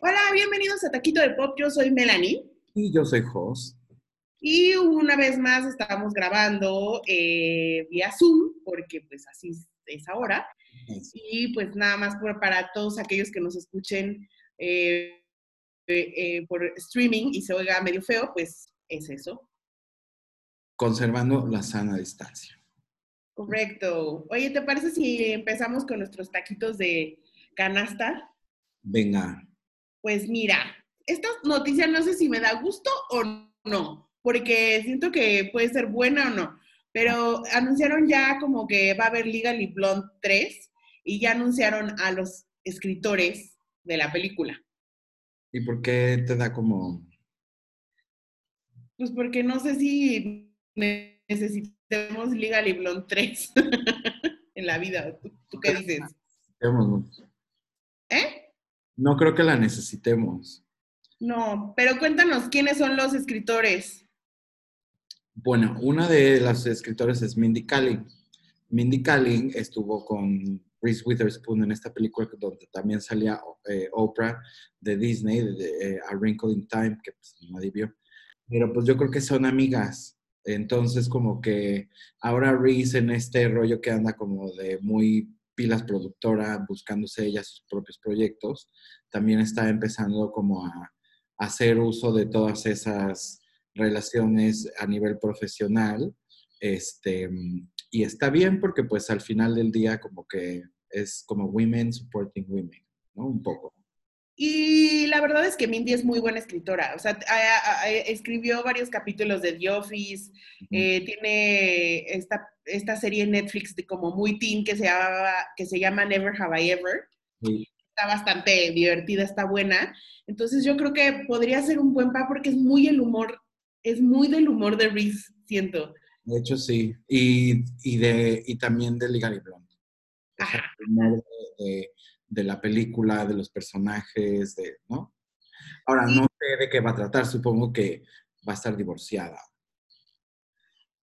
Hola, bienvenidos a Taquito de Pop. Yo soy Melanie. Y yo soy Jos. Y una vez más estamos grabando eh, vía Zoom, porque pues así es ahora. Y pues nada más por- para todos aquellos que nos escuchen eh, eh, eh, por streaming y se oiga medio feo, pues es eso. Conservando la sana distancia. Correcto. Oye, ¿te parece si empezamos con nuestros taquitos de canasta? Venga, Pues mira, esta noticia no sé si me da gusto o no, porque siento que puede ser buena o no, pero anunciaron ya como que va a haber Legally Blonde 3 y ya anunciaron a los escritores de la película. ¿y por qué te da como... Pues porque no sé si necesitemos Legally Blonde 3 en la vida. ¿Tú, tú qué dices? ¿Eh? No creo que la necesitemos. No, pero cuéntanos quiénes son los escritores. Bueno, una de las escritoras es Mindy Kaling. Mindy Kaling estuvo con Reese Witherspoon en esta película donde también salía eh, Oprah de Disney, de, de, eh, A Wrinkle in Time, que pues nadie vio. Pero pues yo creo que son amigas. Entonces como que ahora Reese en este rollo que anda como de muy pilas productora, buscándose ella sus propios proyectos, también está empezando como a, hacer uso de todas esas relaciones a nivel profesional. Este, y está bien porque pues al final del día como que es como women supporting women, ¿no? Un poco. Y la verdad es que Mindy es muy buena escritora. O sea, a- a- escribió varios capítulos de The Office. eh, tiene esta, esta serie en Netflix de como muy teen que se, llama, que se llama Never Have I Ever. Sí. Está bastante divertida, está buena. Entonces yo creo que podría ser un buen pa porque es muy el humor, es muy del humor de Reese, siento. De hecho, sí. Y, y, de, y también de Legally Blonde. O sea, Ajá. el humor de, de- de la película, de los personajes, de, ¿no? Ahora, Sí. no sé de qué va a tratar. Supongo que va a estar divorciada.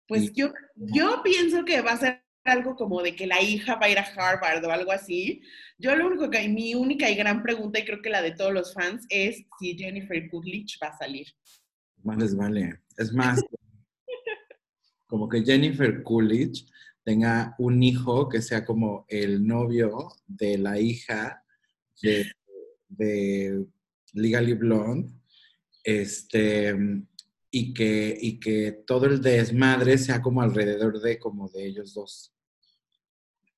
Pues Y- yo, yo pienso que va a ser algo como de que la hija va a ir a Harvard o algo así. Yo lo único que, mi única y gran pregunta, y creo que la de todos los fans, es si Jennifer Coolidge va a salir. Más les vale. Es más, como que Jennifer Coolidge tenga un hijo que sea como el novio de la hija de, de Legally Blonde, este, y que, y que todo el desmadre sea como alrededor de como de ellos dos.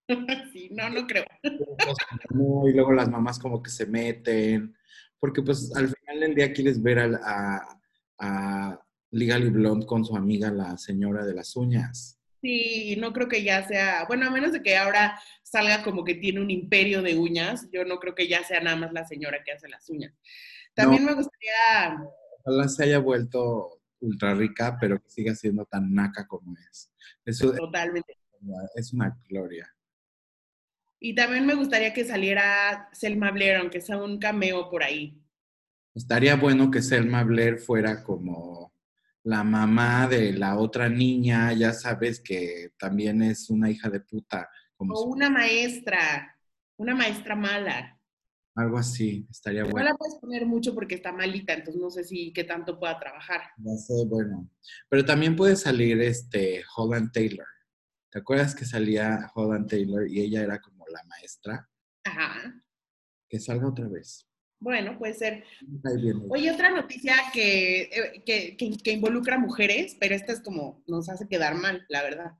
sí, no, no creo. Y luego las mamás como que se meten, porque pues al final del día quieres ver al- a, a Legally Blonde con su amiga la señora de las uñas. Sí, no creo que ya sea, bueno, a menos de que ahora salga como que tiene un imperio de uñas, yo no creo que ya sea nada más la señora que hace las uñas. También me gustaría, Ojalá se haya vuelto ultra rica, pero que siga siendo tan naca como es. Eso totalmente, es una gloria. y también me gustaría que saliera Selma Blair, aunque sea un cameo por ahí. Estaría bueno que Selma Blair fuera como la mamá de la otra niña, ya sabes que también es una hija de puta, como O una maestra, una maestra mala. algo así, estaría No bueno. la puedes poner mucho porque está malita, entonces no sé si qué tanto pueda trabajar. Ya sé, bueno. Pero también puede salir este Holland Taylor. ¿Te acuerdas que salía Holland Taylor y ella era como la maestra? Ajá. Que salga otra vez. Bueno, puede ser. Oye, otra noticia que, eh, que, que- que involucra mujeres, pero esta es como, nos hace quedar mal, la verdad.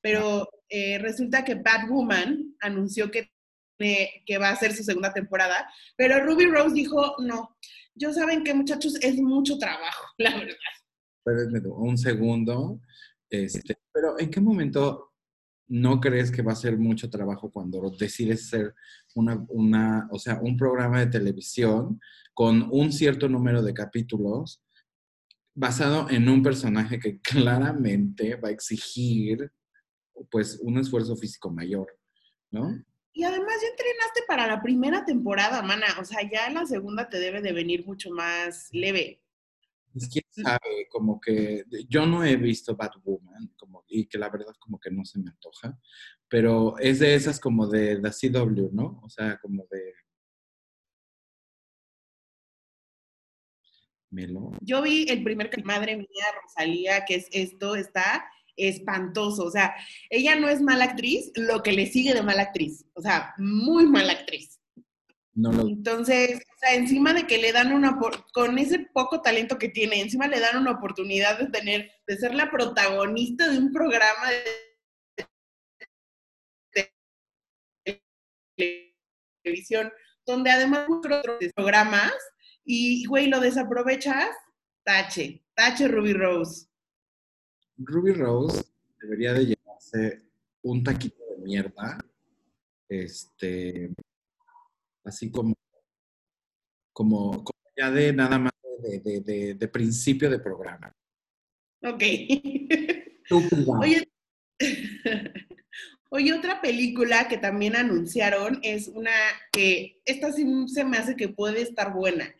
Pero eh, resulta que Batwoman anunció que, eh, que va a hacer su segunda temporada, pero Ruby Rose dijo, no, yo saben que muchachos es mucho trabajo, la verdad. Espérenme un segundo. Este, pero ¿en qué momento no crees que va a ser mucho trabajo cuando decides ser una, una, o sea, un programa de televisión con un cierto número de capítulos basado en un personaje que claramente va a exigir pues un esfuerzo físico mayor, ¿no? Y además ya entrenaste para la primera temporada, mana. O sea, ya en la segunda te debe de venir mucho más leve. Pues, quién sabe, como que yo no he visto Batwoman, como, y que la verdad como que no se me antoja, pero es de esas como de la CW, ¿no? O sea, como de... Melo. Yo vi el primer que madre mía, Rosalía, que es esto, está espantoso. O sea, ella no es mala actriz, lo que le sigue de mala actriz. O sea, muy mala actriz. No lo... Entonces, o sea, encima de que le dan una, con ese poco talento que tiene, encima le dan una oportunidad de tener, de ser la protagonista de un programa de, televisión, donde además otros programas, y, güey, lo desaprovechas, tache, tache Ruby Rose. Ruby Rose debería de llevarse un taquito de mierda, este, así como, como, como ya de nada más de, de- de- de principio de programa. Ok. Oye, oye, otra película que también anunciaron es una que, esta sí se me hace que puede estar buena.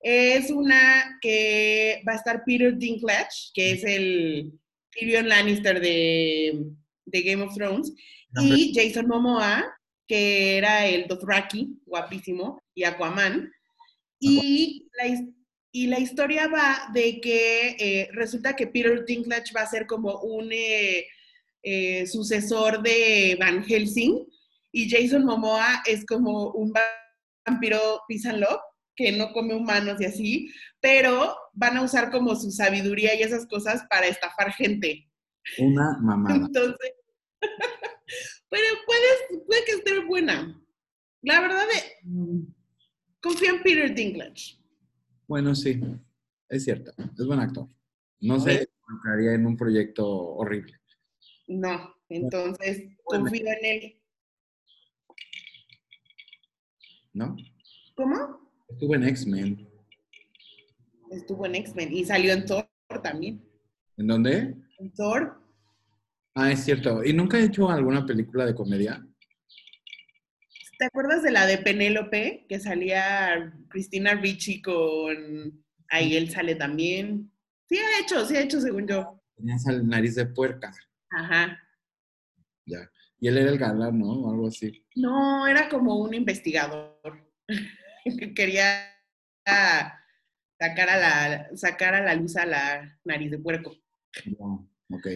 Es una que va a estar Peter Dinklage, que es el Tyrion Lannister de, de Game of Thrones, y Jason Momoa, que era el Dothraki, guapísimo, y Aquaman. Y la, y la historia va de que eh, resulta que Peter Dinklage va a ser como un eh, eh, sucesor de Van Helsing y Jason Momoa es como un vampiro peace and love que no come humanos y así, pero van a usar como su sabiduría y esas cosas para estafar gente. Una mamada. Entonces, pero puede, puede que esté buena. La verdad, eh, confío en Peter Dinklage. Bueno, sí, es cierto, es buen actor. No sé, entraría en un proyecto horrible. No, entonces confío en él. ¿no? ¿Cómo? Estuvo en X-Men. Estuvo en X-Men y salió en Thor también. ¿En dónde? En Thor. Ah, es cierto. ¿Y nunca he hecho alguna película de comedia? ¿Te acuerdas de la de Penélope? Que salía Cristina Ricci con... Ahí él sale también. Sí ha hecho, sí ha hecho según yo. Tenía esa nariz de puerca. Ajá. Ya. Y él era el galán, ¿no? O algo así. No, era como un investigador que quería ah, sacar a la, sacar a la luz a la nariz de puerco. No, ok.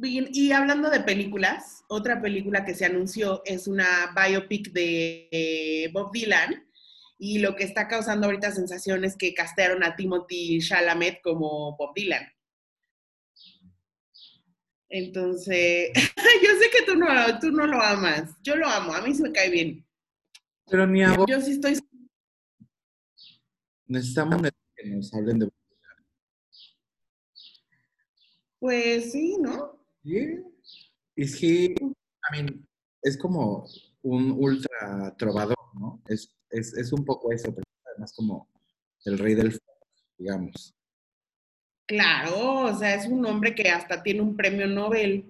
Bien, y hablando de películas, otra película que se anunció es una biopic de eh, Bob Dylan y lo que está causando ahorita sensación es que castearon a Timothy Chalamet como Bob Dylan. Entonces, yo sé que tú no, tú no lo amas, yo lo amo, a mí se me cae bien. Pero ni a vos Yo sí estoy necesitamos que nos hablen de... Pues sí, ¿no? Yeah. Is he, I mean, es como un ultra trovador, ¿no? Es, es, es un poco eso, pero además como el rey del folk, digamos. Claro, o sea, es un hombre que hasta tiene un premio Nobel.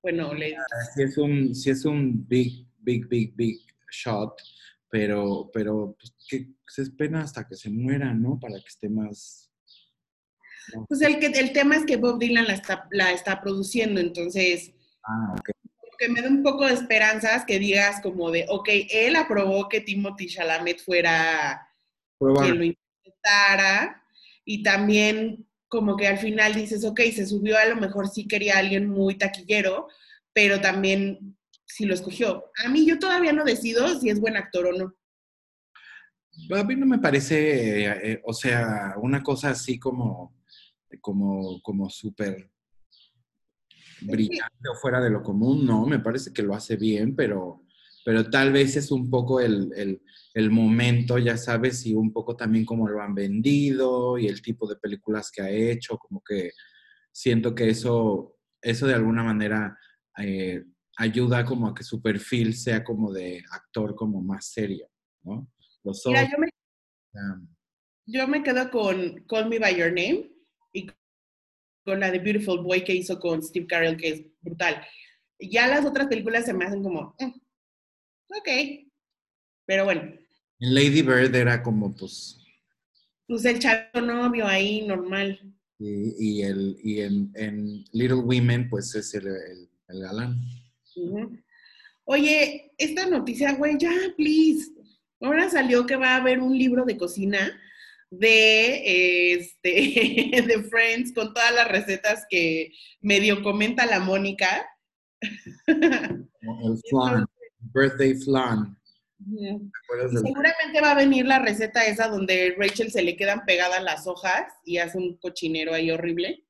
Bueno, le, Sí es un, sí es un big, big, big, big shot, pero, pero pues, que se espera hasta que se muera, ¿no? Para que esté más... pues el, que, el tema es que Bob Dylan la está, la está produciendo, entonces Ah, ok. como que me da un poco de esperanzas que digas como de, ok, él aprobó que Timothy Chalamet fuera Prueba- quien lo interpretara y también como que al final dices, ok, se subió, a lo mejor sí quería a alguien muy taquillero, pero también sí lo escogió. A mí yo todavía no decido si es buen actor o no. A mí no me parece, eh, eh, o sea, una cosa así como, como, como súper brillante o fuera de lo común, no, me parece que lo hace bien, pero, pero tal vez es un poco el, el- el momento, ya sabes, y un poco también cómo lo han vendido y el tipo de películas que ha hecho, como que siento que eso, eso de alguna manera eh, ayuda como a que su perfil sea como de actor como más serio, ¿no? Los Mira, yo me, um, yo me quedo con Call Me By Your Name y con la de Beautiful Boy que hizo con Steve Carell, que es brutal. Ya las otras películas se me hacen como, "Mm, ok, pero bueno, En Lady Bird era como, pues, Pues el chavo novio ahí, normal. Y, y el, y en, en Little Women, pues es el, el- el galán. Oye, esta noticia, güey, ya, please. Ahora salió que va a haber un libro de cocina de, este, de Friends con todas las recetas que medio comenta la Mónica. El flan, birthday flan. Ujú. ¿Te acuerdas del- Seguramente va a venir la receta esa donde Rachel se le quedan pegadas las hojas y hace un cochinero ahí horrible.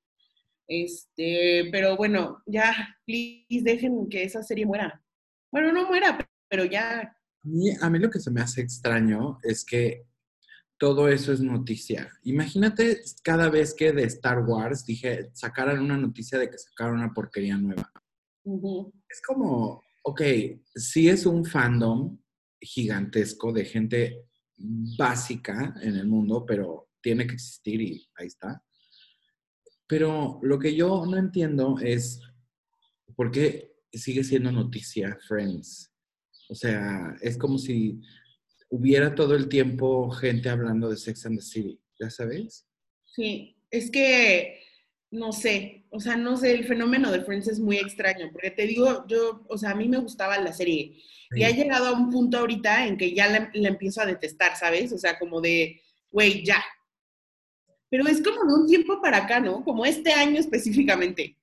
Este, pero bueno, ya, please dejen que esa serie muera. Bueno, no muera, pero ya. A mí, a mí lo que se me hace extraño es que todo eso es noticia. Imagínate cada vez que de Star Wars dije, sacaran una noticia de que sacaron una porquería nueva. Es como, ok, sí es un fandom gigantesco de gente básica en el mundo, pero tiene que existir y ahí está. Pero lo que yo no entiendo es por qué sigue siendo noticia Friends. O sea, es como si hubiera todo el tiempo gente hablando de Sex and the City, ¿ya sabes? Sí, es que no sé, o sea, no sé, el fenómeno de Friends es muy extraño, porque te digo, yo, o sea, a mí me gustaba la serie y ha llegado a un punto ahorita en que ya la, la empiezo a detestar, ¿sabes? O sea, como de, güey, ya. Pero es como de un tiempo para acá, ¿no? Como este año específicamente.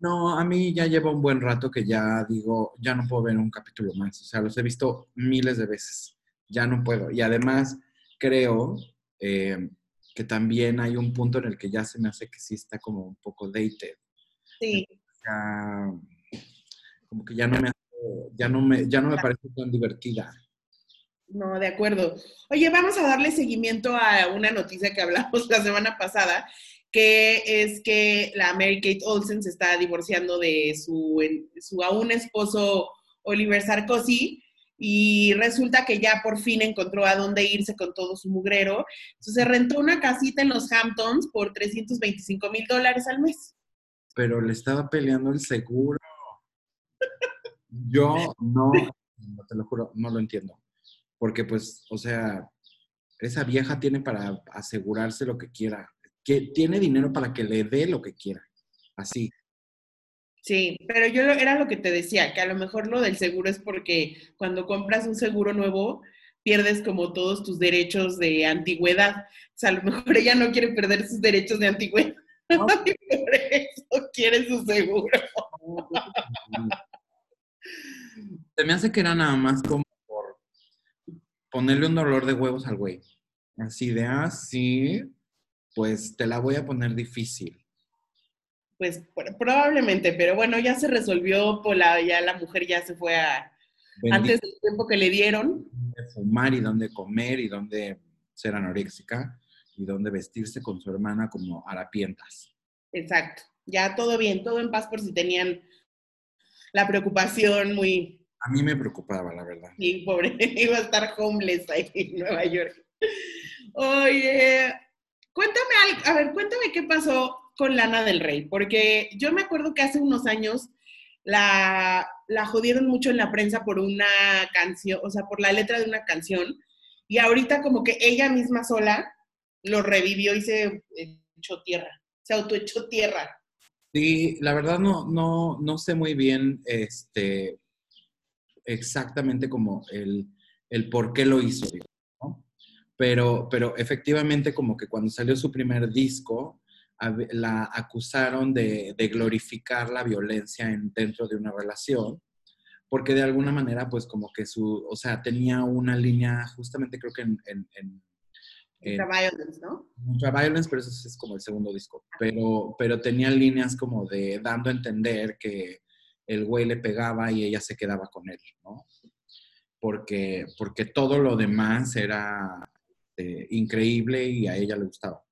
No, a mí ya lleva un buen rato que ya digo, ya no puedo ver un capítulo más. O sea, los he visto miles de veces. Ya no puedo. Y además creo eh, que también hay un punto en el que ya se me hace que sí está como un poco dated. Sí, Ya, como que ya no me ya no me, ya no me parece tan divertida. no, de acuerdo. Oye, vamos a darle seguimiento a una noticia que hablamos la semana pasada, que es que la Mary Kate Olsen se está divorciando de su, su aún esposo Oliver Sarkozy y resulta que ya por fin encontró a dónde irse con todo su mugrero. Entonces rentó una casita en los Hamptons por 325 mil dólares al mes. Pero le estaba peleando el seguro. Yo no, no te lo juro, no lo entiendo. Porque pues, o sea, esa vieja tiene para asegurarse lo que quiera. Que tiene dinero para que le dé lo que quiera. Así. Sí, pero yo lo- era lo que te decía, que a lo mejor lo del seguro es porque cuando compras un seguro nuevo, pierdes como todos tus derechos de antigüedad. O sea, a lo mejor ella no quiere perder sus derechos de antigüedad. No. y por eso quiere su seguro. Se me hace que era nada más como por ponerle un dolor de huevos al güey. Así de así, pues te la voy a poner difícil. Pues pr- probablemente, pero bueno, ya se resolvió, por la, ya la mujer ya se fue a, antes del tiempo que le dieron. dónde fumar y dónde comer y dónde ser anoréxica y dónde vestirse con su hermana como harapientas. Exacto, ya todo bien, todo en paz por si tenían la preocupación muy, A mí me preocupaba, la verdad. Sí, pobre, iba a estar homeless ahí en Nueva York. Oye, cuéntame algo, a ver, cuéntame qué pasó con Lana del Rey, porque yo me acuerdo que hace unos años la, la jodieron mucho en la prensa por una canción, o sea, por la letra de una canción, y ahorita como que ella misma sola lo revivió y se echó tierra, se autoechó tierra. Sí, la verdad no, no, no sé muy bien este, exactamente como el, el por qué lo hizo, ¿no? Pero, pero efectivamente como que cuando salió su primer disco, la acusaron de, de glorificar la violencia en, dentro de una relación, porque de alguna manera pues como que su, o sea, tenía una línea, justamente creo que en... en- en- violence, ¿no? Violence, pero eso es como el segundo disco. Pero, pero tenía líneas como de dando a entender que el güey le pegaba y ella se quedaba con él, ¿no? Porque, porque todo lo demás era eh, increíble y a ella le gustaba.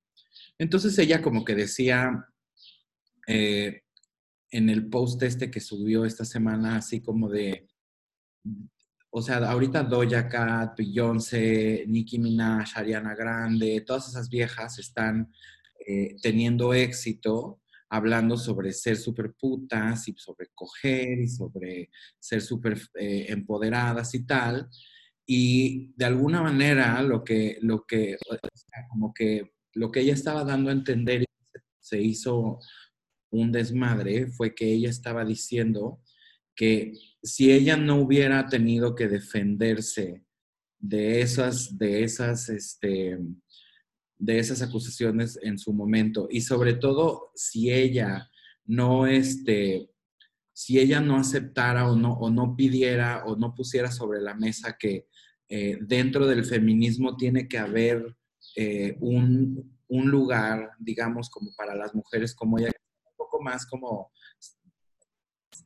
Entonces ella como que decía eh, en el post este que subió esta semana, así como de, o sea, ahorita Doja Cat, Beyoncé, Nicki Minaj, Ariana Grande, todas esas viejas están eh, teniendo éxito hablando sobre ser súper putas y sobre coger y sobre ser súper eh, empoderadas y tal. Y de alguna manera lo que, lo que, como que lo que ella estaba dando a entender se hizo un desmadre fue que ella estaba diciendo que si ella no hubiera tenido que defenderse de esas, de esas, este, de esas acusaciones en su momento y sobre todo si ella no, este, si ella no aceptara o no, o no pidiera o no pusiera sobre la mesa que eh, dentro del feminismo tiene que haber eh, un, un lugar, digamos, como para las mujeres como ella, un poco más como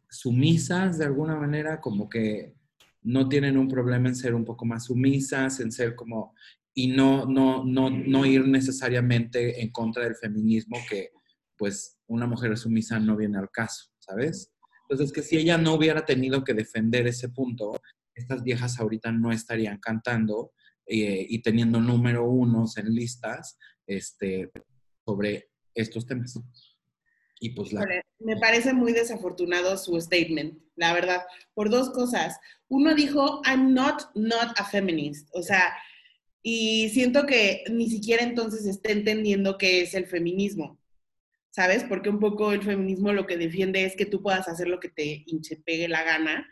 sumisas de alguna manera, como que no tienen un problema en ser un poco más sumisas, en ser como, y no, no, no, no ir necesariamente en contra del feminismo, que pues una mujer sumisa no viene al caso, ¿sabes? Entonces, que si ella no hubiera tenido que defender ese punto, estas viejas ahorita no estarían cantando eh, y teniendo número unos en listas este, sobre estos temas. Y pues la... Me parece muy desafortunado su statement, la verdad, por dos cosas. Uno dijo, I'm not not a feminist, o sea, y siento que ni siquiera entonces está entendiendo qué es el feminismo, ¿sabes? Porque un poco el feminismo lo que defiende es que tú puedas hacer lo que te hinche pegue la gana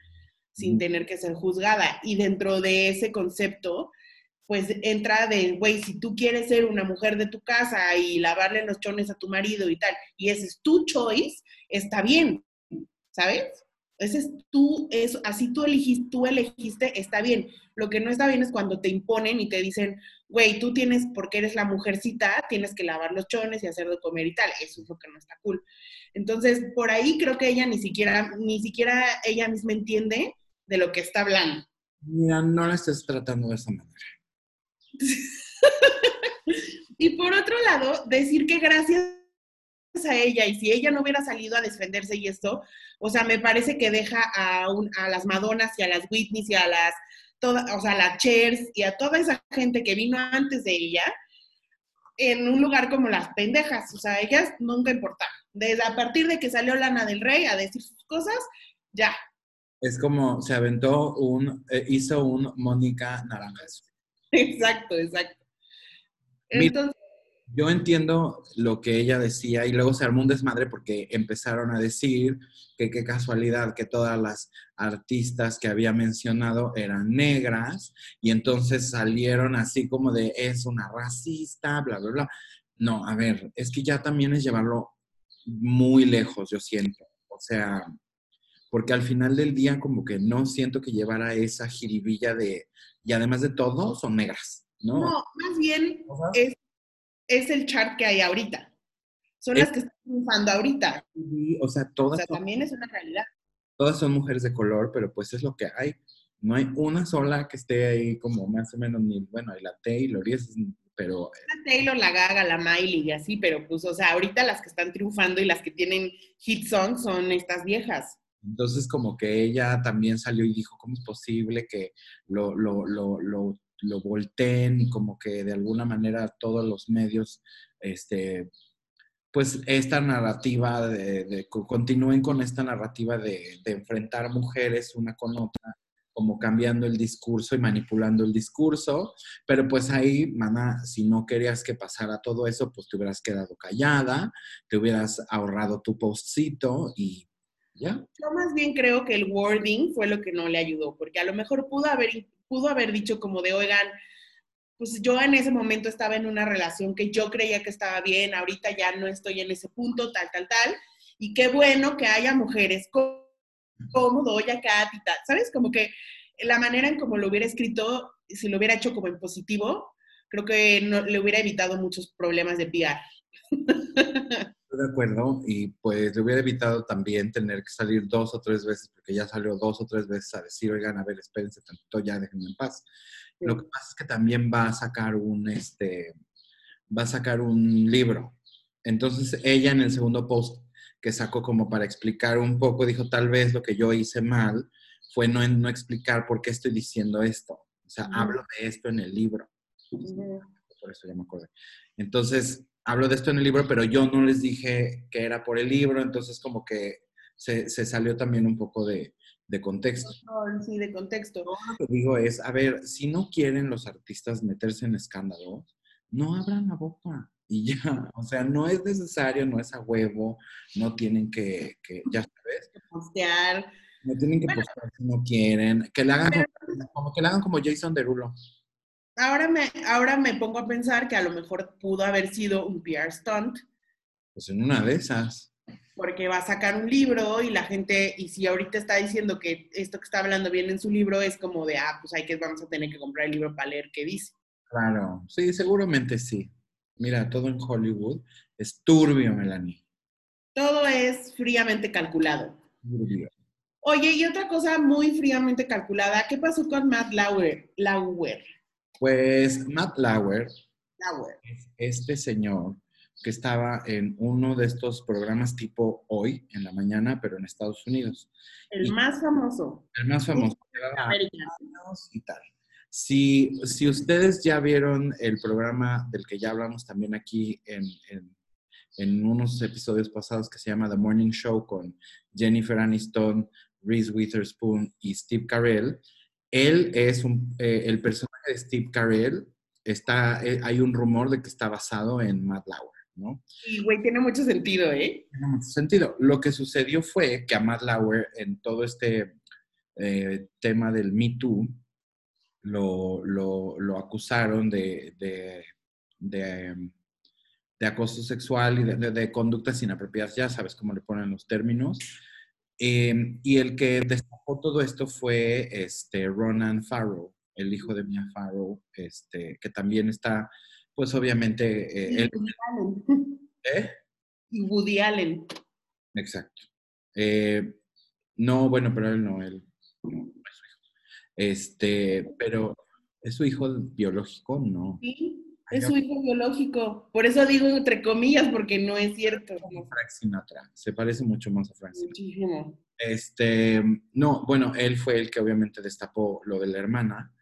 sin tener que ser juzgada. Y dentro de ese concepto, pues entra de, güey, si tú quieres ser una mujer de tu casa y lavarle los chones a tu marido y tal, y ese es tu choice, está bien, ¿sabes? Ese es tú, es, así tú elegiste, tú elegiste, está bien. Lo que no está bien es cuando te imponen y te dicen, güey, tú tienes, porque eres la mujercita, tienes que lavar los chones y hacer de comer y tal. Eso es lo que no está cool. Entonces, por ahí creo que ella ni siquiera, ni siquiera ella misma entiende de lo que está hablando. Mira, no la estés tratando de esa manera. Y por otro lado, decir que gracias a ella y si ella no hubiera salido a defenderse y esto, o sea, me parece que deja a, un- a las Madonas y a las Whitneys y a las, toda, o sea, las Chers y a toda esa gente que vino antes de ella en un lugar como las pendejas, o sea, ellas nunca importaron. Desde a partir de que salió Lana del Rey a decir sus cosas, ya, Es como se aventó un, eh, hizo un Mónica Naranjas. exacto, exacto. Mira, Entonces, Yo entiendo lo que ella decía y luego se armó un desmadre porque empezaron a decir que qué casualidad que todas las artistas que había mencionado eran negras y entonces salieron así como de es una racista, bla, bla, bla. No, a ver, es que ya también es llevarlo muy lejos, yo siento. O sea, porque al final del día como que no siento que llevara esa jiribilla de, y además de todo, son negras, ¿no? no, más bien O es, es el chart que hay ahorita. Son Es- las que están triunfando ahorita. o sea, O todas sea, son también es una realidad. todas son mujeres de color, pero pues es lo que hay. No hay una sola que esté ahí como más o menos ni, bueno, hay la Taylor y es, pero La Taylor, la Gaga, la Miley y así, pero pues, o sea, ahorita las que están triunfando y las que tienen hit songs son estas viejas. Entonces como que ella también salió y dijo, ¿cómo es posible que lo, lo, lo, lo, lo volteen y como que de alguna manera todos los medios, este, pues esta narrativa de, de- co- continúen con esta narrativa de, de enfrentar mujeres una con otra, como cambiando el discurso y manipulando el discurso, pero pues ahí, mana, si no querías que pasara todo eso, pues te hubieras quedado callada, te hubieras ahorrado tu postcito y Yo más bien creo que el wording fue lo que no le ayudó, porque a lo mejor pudo haber, pudo haber dicho como de, oigan, pues yo en ese momento estaba en una relación que yo creía que estaba bien, ahorita ya no estoy en ese punto, tal, tal, tal, y qué bueno que haya mujeres co- como Doña Cat y tal, ¿sabes? Como que la manera en como lo hubiera escrito, si lo hubiera hecho como en positivo, creo que le hubiera evitado muchos problemas de PR. De acuerdo y pues le hubiera evitado también tener que salir dos o tres veces, porque ya salió dos o tres veces a decir, oigan, a ver, espérense tantito, ya déjenme en paz. Lo que pasa es que también va a sacar un, este, va a sacar un libro. Entonces ella en el segundo post que sacó como para explicar un poco, dijo, tal vez lo que yo hice mal fue no, no explicar por qué estoy diciendo esto. O sea, Ujú. hablo de esto en el libro. Por eso ya me acordé. Entonces, hablo de esto en el libro, pero yo no les dije que era por el libro, entonces como que se, se salió también un poco de, de contexto. Sí, de contexto. Lo que digo es, a ver, si no quieren los artistas meterse en escándalos, no abran la boca y ya, o sea, no es necesario, no es a huevo, no tienen que, que ya sabes, Postear. no tienen que postar si no quieren, que le hagan como, como que le hagan como Jason Derulo. Ahora me, ahora me pongo a pensar que a lo mejor pudo haber sido un PR stunt, Pues en una de esas. porque va a sacar un libro y la gente, y si ahorita está diciendo que esto que está hablando bien en su libro es como de, ah, pues hay que, vamos a tener que comprar el libro para leer qué dice. Claro, sí, seguramente sí. Mira, todo en Hollywood es turbio, Melanie. Todo es fríamente calculado. Turbio. Oye, y otra cosa muy fríamente calculada, ¿qué pasó con Matt Lauer? Lauer. Pues Matt Lauer Lauer. es este señor que estaba en uno de estos programas tipo hoy, en la mañana, pero en Estados Unidos. El Y- más famoso. El más famoso. y tal. Si, si ustedes ya vieron el programa del que ya hablamos también aquí en, en- en unos episodios pasados que se llama The Morning Show con Jennifer Aniston, Reese Witherspoon y Steve Carell, él es un, eh, el personaje de Steve Carell, está, eh, hay un rumor de que está basado en Matt Lauer, ¿no? Y, güey, tiene mucho sentido, ¿eh? Tiene mucho sentido. Lo que sucedió fue que a Matt Lauer en todo este eh, tema del Me Too lo, lo- lo acusaron de, de, de, de acoso sexual y de conductas inapropiadas, ya sabes cómo le ponen los términos. Eh, y el que destapó todo esto fue este, Ronan Farrow, el hijo de Mia Farrow, este, que también está, pues obviamente, eh, Y él- Woody Allen. ¿eh? Y Woody Allen. Exacto. Eh, no, bueno, pero él no, él no es su hijo. Este, pero ¿es su hijo biológico? No. Sí, es su hijo biológico. Por eso digo entre comillas, porque no es cierto. Como Frank Sinatra. Se parece mucho más a Frank Sinatra. Muchísimo. Este, no, bueno, él fue el que obviamente destapó lo de la hermana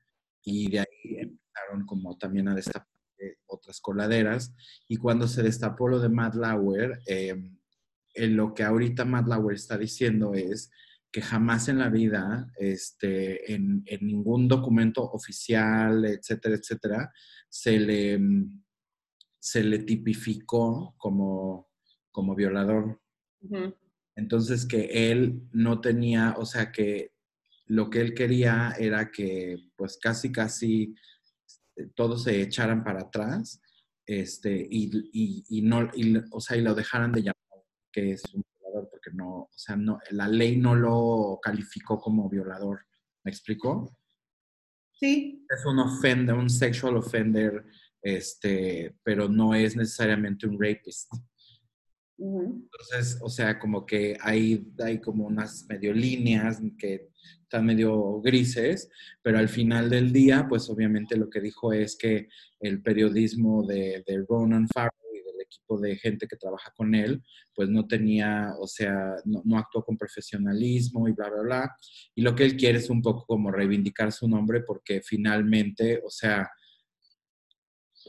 y de ahí empezaron como también a destapar eh, otras coladeras. Y cuando se destapó lo de Matt Lauer, eh, en lo que ahorita Matt Lauer está diciendo es que jamás en la vida, este, en, en ningún documento oficial, etcétera, etcétera, se le, mm, se le tipificó como, como violador. Entonces que él no tenía, o sea que lo que él quería era que pues casi casi eh, todos se echaran para atrás este, y, y- y no, y, o sea, y lo dejaran de llamar que es un no, o sea, no, la ley no lo calificó como violador. ¿Me explicó? Sí, Es un offender, un sexual offender, este, pero no es necesariamente un rapist. Entonces, o sea, como que hay, hay como unas medio líneas que están medio grises, pero al final del día, pues obviamente lo que dijo es que el periodismo de, de Ronan Farrow equipo de gente que trabaja con él, pues no tenía, o sea, no, actuó con profesionalismo y bla, bla, bla. Y lo que él quiere es un poco como reivindicar su nombre porque finalmente, o sea,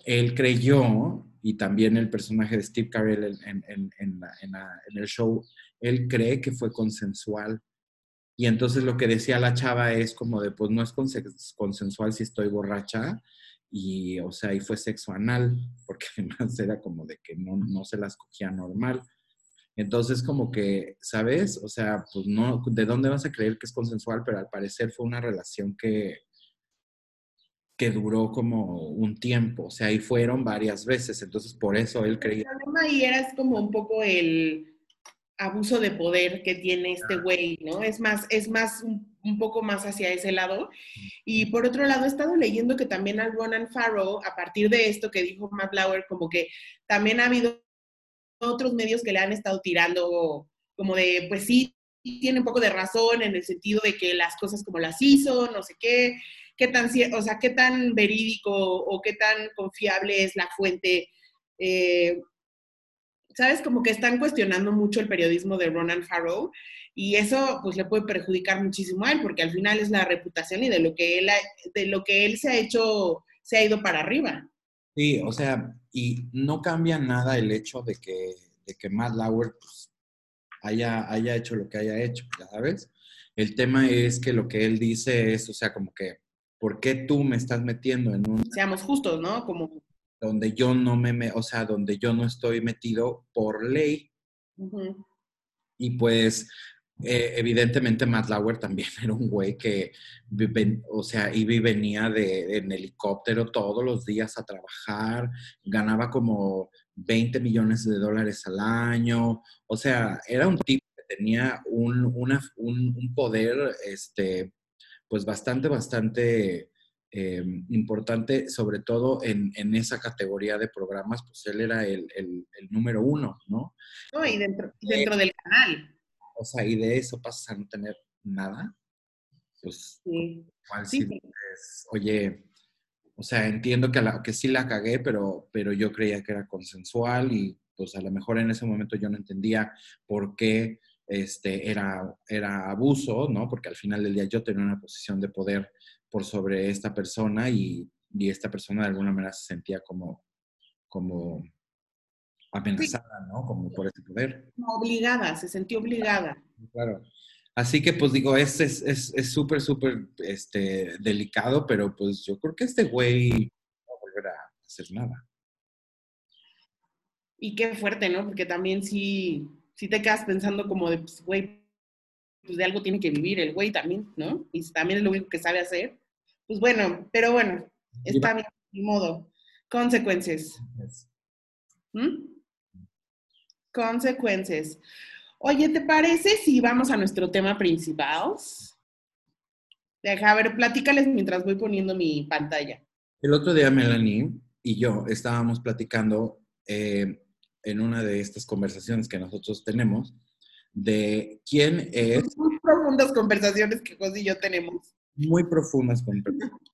él creyó, y también el personaje de Steve Carell en, en- el show, él cree que fue consensual. Y entonces lo que decía la chava es como de, pues no es conse- consensual si estoy borracha, y o sea, y fue sexo anal, porque además era como de que no, no se las cogía normal. Entonces, como que, ¿sabes? O sea, pues no, ¿de dónde vas a creer que es consensual? Pero al parecer fue una relación que, que duró como un tiempo, o sea, ahí fueron varias veces, entonces por eso él El creía, problema ahí era como un poco el abuso de poder que tiene este güey, ¿no? Es más, es más, un, un poco más hacia ese lado. Y por otro lado, he estado leyendo que también al Ronan Farrow, a partir de esto que dijo Matt Lauer, como que también ha habido otros medios que le han estado tirando como de, pues sí, tiene un poco de razón en el sentido de que las cosas como las hizo, no sé qué, qué tan, o sea, qué tan verídico o qué tan confiable es la fuente. eh, ¿Sabes? Como que están cuestionando mucho el periodismo de Ronan Farrow y eso pues le puede perjudicar muchísimo a él porque al final es la reputación y de lo que él, ha- de lo que él se ha hecho, se ha ido para arriba. sí, o sea, y no cambia nada el hecho de que, de que Matt Lauer pues, haya, haya hecho lo que haya hecho, ya sabes. El tema es que lo que él dice es, o sea, como que, ¿por qué tú me estás metiendo en un Seamos justos, ¿no? Como, donde yo no me, me- o sea, donde yo no estoy metido por ley? Y pues, eh, evidentemente, Matt Lauer también era un güey que, vive- o sea, iba y venía de, en helicóptero todos los días a trabajar, ganaba como 20 millones de dólares al año, o sea, era un tipo que tenía un, una- un, un poder, este, pues bastante, bastante eh, importante, sobre todo en, en esa categoría de programas, pues él era el, el- el número uno, ¿no? ¿no? Y dentro, y dentro del canal. O sea, y de eso pasas a no tener nada, pues Sí. igual Sí, dices, oye, o sea, entiendo que, la, que sí la cagué, pero, pero yo creía que era consensual y pues a lo mejor en ese momento yo no entendía por qué este, era, era abuso, ¿no? Porque al final del día yo tenía una posición de poder por sobre esta persona y, y esta persona de alguna manera se sentía como, como amenazada, ¿no? Como por ese poder. Obligada, se sintió obligada. Claro. Así que, pues digo, es es- es es súper, súper este, delicado, pero pues yo creo que este güey no va a volver a hacer nada. Y qué fuerte, ¿no? Porque también sí, sí te quedas pensando como de, pues, güey, pues de algo tiene que vivir el güey también, ¿no? Y si también es lo único que sabe hacer. Pues bueno, pero bueno, está bien, ni modo. Consecuencias. ¿Mm? Consecuencias. Oye, ¿te parece si vamos a nuestro tema principal? Deja, a ver, platícales mientras voy poniendo mi pantalla. El otro día Melanie y yo estábamos platicando eh, en una de estas conversaciones que nosotros tenemos de quién es Muy profundas conversaciones que José y yo tenemos. muy profundas conversaciones.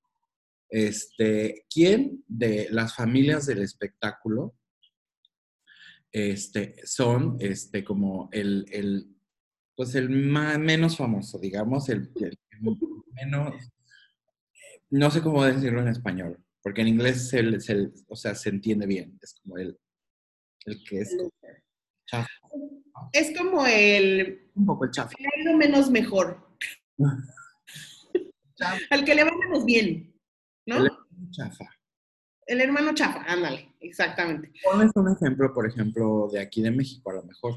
Este, ¿quién de las familias del espectáculo este, son este, como el, el, pues el ma- menos famoso, digamos, el, el menos, no sé cómo decirlo en español, porque en inglés se, se- o sea, se entiende bien, es como el, el que es chafa, Es como el, un poco el chafa. el menos mejor, al que le va menos bien, ¿no? El chafa. El hermano chafa, ándale, exactamente. Pones un ejemplo, por ejemplo, de aquí de México, a lo mejor.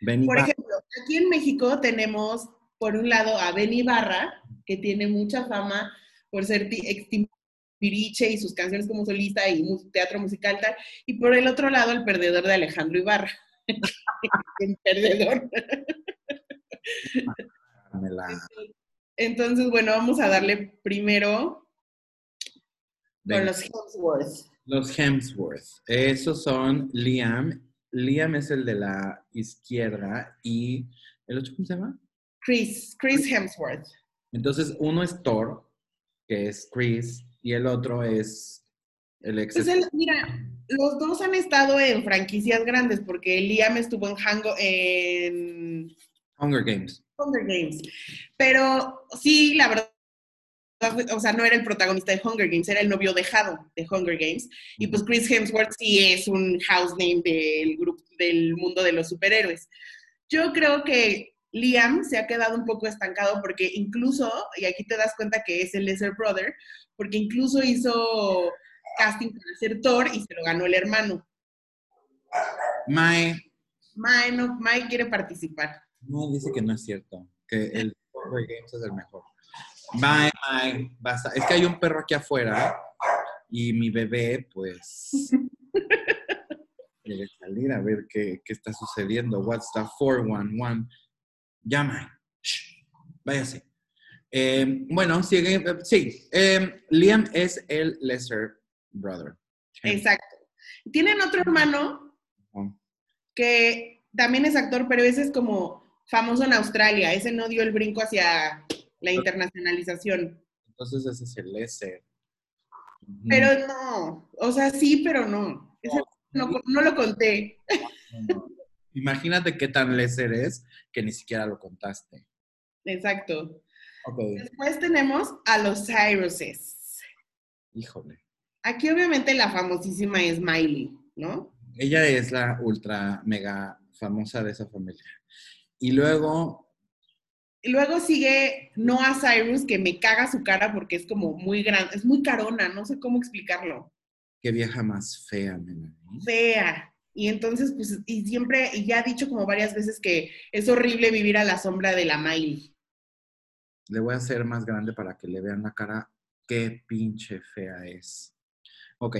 Benny Por ejemplo, aquí en México tenemos, por un lado, a Benny Barra, que tiene mucha fama por ser Timbiriche y sus canciones como solista y teatro musical tal, y por el otro lado, el perdedor de Alejandro Ibarra. el perdedor. Entonces, bueno, vamos a darle primero con los Hemsworth. Los Hemsworth. Esos son Liam. Liam es el de la izquierda y el otro, ¿cómo se llama? Chris, Chris Hemsworth. Entonces, uno es Thor, que es Chris, y el otro es el ex. Pues mira, los dos han estado en franquicias grandes porque Liam estuvo en Hango, en Hunger Games. Hunger Games. Pero sí, la verdad, o sea, no era el protagonista de Hunger Games, era el novio dejado de Hunger Games. Y pues Chris Hemsworth sí es un house name del grupo del mundo de los superhéroes. Yo creo que Liam se ha quedado un poco estancado porque incluso, y aquí te das cuenta que es el lesser brother, porque incluso hizo casting para ser Thor y se lo ganó el hermano. Mae, Mae, no, Mae quiere participar. no, dice que no es cierto, que el Hunger Games es el mejor. Mae, mae, basta. Es que hay un perro aquí afuera y mi bebé, pues, quiere salir a ver qué, qué está sucediendo. What's the 411? Llama. Shh, váyase. Eh, bueno, sigue, eh, sí. eh, Liam es el lesser brother. Exacto. Tienen otro hermano que también es actor, pero ese es como famoso en Australia. Ese no dio el brinco hacia la internacionalización. Entonces ese es el. Ujú. Pero no, o sea, sí, pero no. Ese no, no lo conté. Imagínate qué tan lesser es que ni siquiera lo contaste. Exacto. Después tenemos a los Cyruses. híjole. Aquí obviamente la famosísima es Miley, ¿no? Ella es la ultra mega famosa de esa familia. Y luego luego sigue Noah Cyrus, que me caga su cara porque es como muy grande, es muy carona, no sé cómo explicarlo. Qué vieja más fea, Melanie. Fea. Y entonces, pues, y siempre, y ya ha dicho como varias veces que es horrible vivir a la sombra de la Miley. Le voy a hacer más grande para que le vean la cara. Qué pinche fea es. Ok,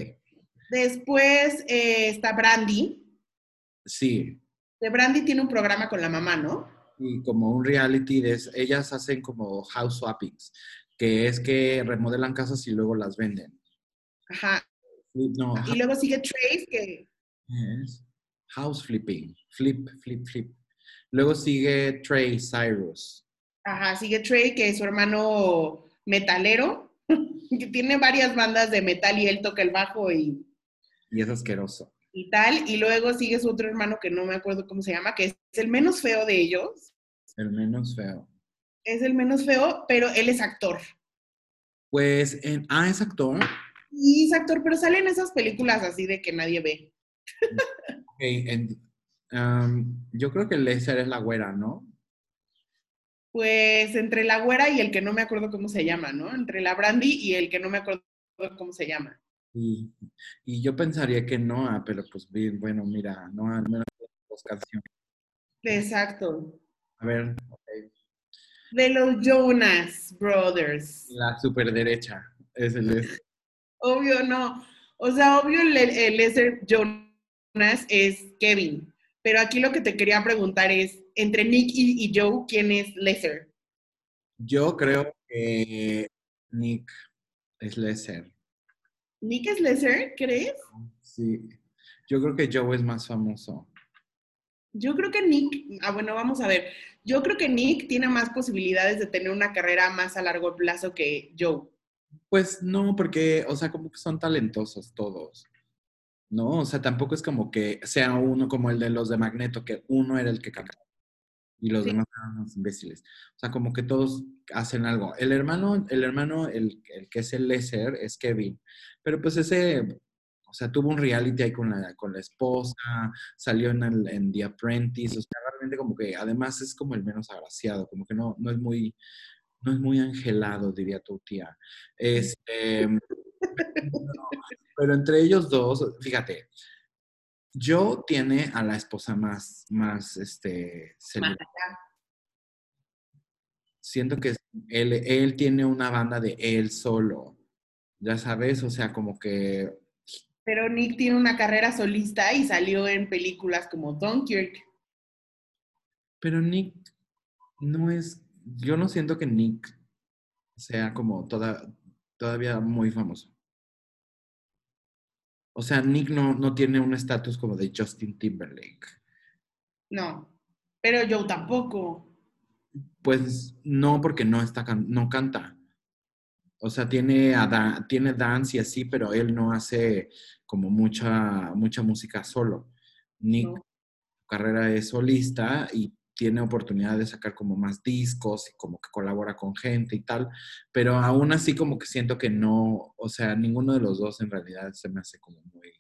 Después eh, está Brandy. sí. De Brandy tiene un programa con la mamá, ¿no? Y como un reality, de, ellas hacen como house swappings, que es que remodelan casas y luego las venden. Ajá. No, Y luego sigue Trace, que house flipping, flip, flip, flip. Luego sigue Trey Cyrus. Ajá, sigue Trey, que es su hermano metalero, que tiene varias bandas de metal y él toca el bajo y, Y es asqueroso. Y tal. Y luego sigue su otro hermano, que no me acuerdo cómo se llama, que es el menos feo de ellos. El menos feo. Es el menos feo, pero él es actor. Pues, en, ah, es actor. Y es actor, pero sale en esas películas así de que nadie ve. Ok, en- um, yo creo que Lester es la güera, ¿no? Pues entre la güera y el que no me acuerdo cómo se llama, ¿no? Entre la Brandy y el que no me acuerdo cómo se llama. Y, y yo pensaría que Noah, pero pues bien, bueno, mira, Noah al menos dos canciones. Exacto. A ver, De los Jonas Brothers. la super derecha es el. Obvio no. O sea, obvio el, el Lesser Jonas es Kevin. Pero aquí lo que te quería preguntar es, entre Nick y, y Joe, ¿quién es Lesser? Yo creo que Nick es Lesser. ¿Nick es Lesser, crees? Sí. Yo creo que Joe es más famoso. Yo creo que Nick, ah, bueno, vamos a ver. Yo creo que Nick tiene más posibilidades de tener una carrera más a largo plazo que Joe. Pues no, porque, o sea, como que son talentosos todos. ¿No? O sea, tampoco es como que sea uno como el de los de Magneto, que uno era el que cantaba y los Sí. demás eran unos imbéciles. O sea, como que todos hacen algo. El hermano, el hermano, el, el que es el Lesser es Kevin, pero pues ese, o sea, tuvo un reality ahí con la, con la esposa, salió en, el, en The Apprentice, o sea, realmente como que además es como el menos agraciado, como que no, no es muy, no es muy angelado, diría tu tía. Este, pero entre ellos dos, fíjate, Joe tiene a la esposa más, más, este, Más celebra- allá. siento que él, él tiene una banda de él solo, ya sabes, o sea, como que, Pero Nick tiene una carrera solista y salió en películas como Dunkirk. pero Nick no es, yo no siento que Nick sea como toda, todavía muy famoso. O sea, Nick no, no tiene un estatus como de Justin Timberlake. No, pero Joe tampoco. Pues no, porque no está no canta. O sea, tiene, a da- tiene dance y así, pero él no hace como mucha, mucha música solo. Nick, No. su carrera es solista y tiene oportunidad de sacar como más discos y como que colabora con gente y tal, pero aún así como que siento que no, o sea, ninguno de los dos en realidad se me hace como muy...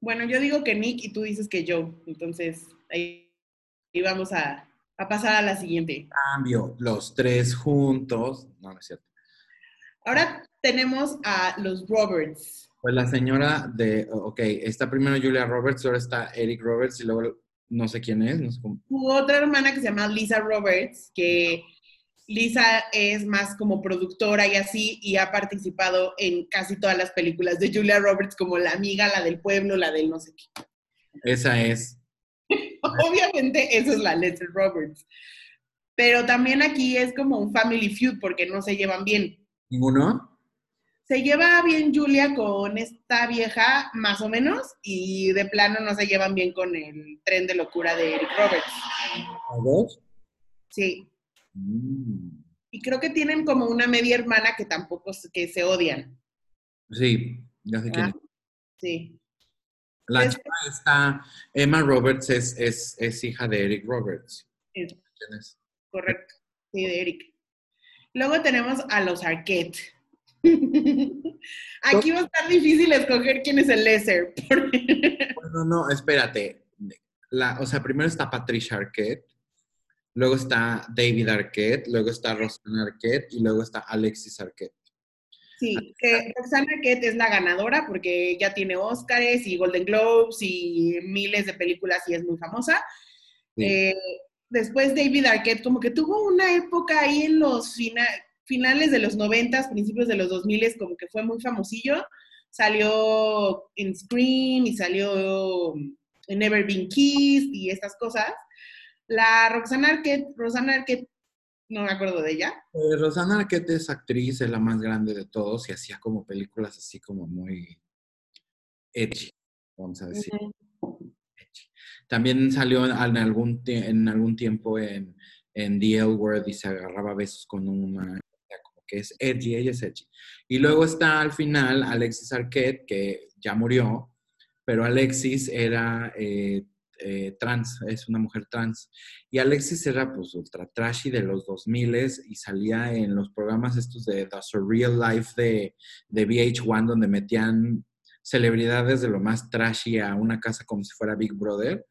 Bueno, yo digo que Nick y tú dices que Joe. Entonces, ahí, ahí vamos a, a pasar a la siguiente. Cambio, los tres juntos, no, no es cierto. Ahora tenemos a los Roberts. Pues la señora de, ok, está primero Julia Roberts, ahora está Eric Roberts y luego no sé quién es, no sé cómo. Su otra hermana que se llama Lisa Roberts, que Lisa es más como productora y así, y ha participado en casi todas las películas de Julia Roberts, como La Amiga, la del pueblo, la del no sé qué. Esa es. Obviamente, eso es la Leslie Roberts. Pero también aquí es como un family feud porque no se llevan bien. ¿Ninguno? Se lleva bien Julia con esta vieja, más o menos, y de plano no se llevan bien con el tren de locura de Eric Roberts. ¿A dos? Sí. Mm, Y creo que tienen como una media hermana que tampoco que se odian. Sí, ya sé quién Ah. Sí. La Es- chica está, Emma Roberts es, es, es hija de Eric Roberts. Correcto. Sí, de Eric. Luego tenemos a los Arquette. Aquí va a estar difícil escoger quién es el Lesser. No, no, espérate. La, o sea, primero está Patricia Arquette, luego está David Arquette, luego está Rosanna Arquette y luego está Alexis Arquette. Sí, que Roxana Arquette es la ganadora porque ya tiene Oscars y Golden Globes y miles de películas y es muy famosa. Sí. Eh, después David Arquette como que tuvo una época ahí en los fina- finales de los 90, principios de los 2000, como que fue muy famosillo. Salió en Scream y salió en Never Been Kissed y estas cosas. La Roxana Arquette, Rosanna Arquette, no me acuerdo de ella. Eh, Rosanna Arquette es actriz, es la más grande de todos y hacía como películas así como muy edgy, vamos a decir. edgy. También salió en algún, tie- en algún tiempo en, en The L Word y se agarraba besos con una, que es edgy, ella es edgy. Y luego está al final Alexis Arquette, que ya murió, pero Alexis era eh, eh, trans, es una mujer trans. Y Alexis era pues ultra trashy de los 2000 y salía en los programas estos de The Surreal Life de, de VH1 donde metían celebridades de lo más trashy a una casa como si fuera Big Brother.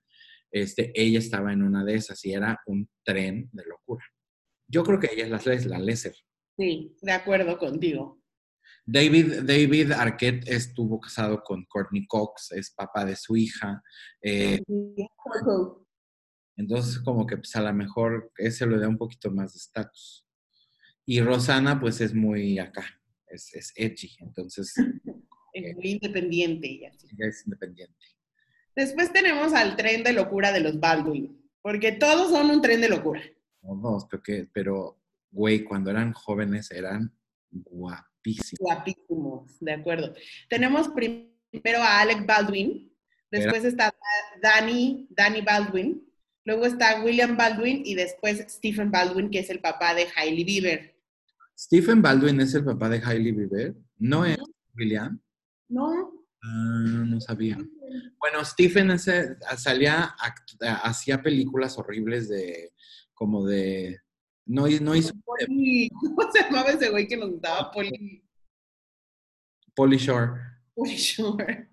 Este, ella estaba en una de esas y era un tren de locura. Yo creo que ella es la, la Lesser. Sí, de acuerdo contigo. David, David Arquette estuvo casado con Courtney Cox, es papá de su hija. eh, entonces, como que pues, a lo mejor ese le da un poquito más de estatus. Y Rosana, pues es muy acá, es, es edgy, entonces Es muy independiente así. ella es independiente. Después tenemos al tren de locura de los Baldwin, porque todos son un tren de locura. O dos, pero, que, pero, güey, cuando eran jóvenes eran guapísimos. Guapísimos, de acuerdo. Tenemos primero a Alec Baldwin, después está Danny, Danny Baldwin, luego está William Baldwin y después Stephen Baldwin, que es el papá de Hailey Bieber. Stephen Baldwin es el papá de Hailey Bieber, no es William. No, Ah, no sabía. Bueno, Stephen ese, salía, hacía películas horribles de, como de, no, no hizo Poli- ¿cómo se llamaba ese güey que nos gustaba? Poli, Polly Shore. Poli Shore.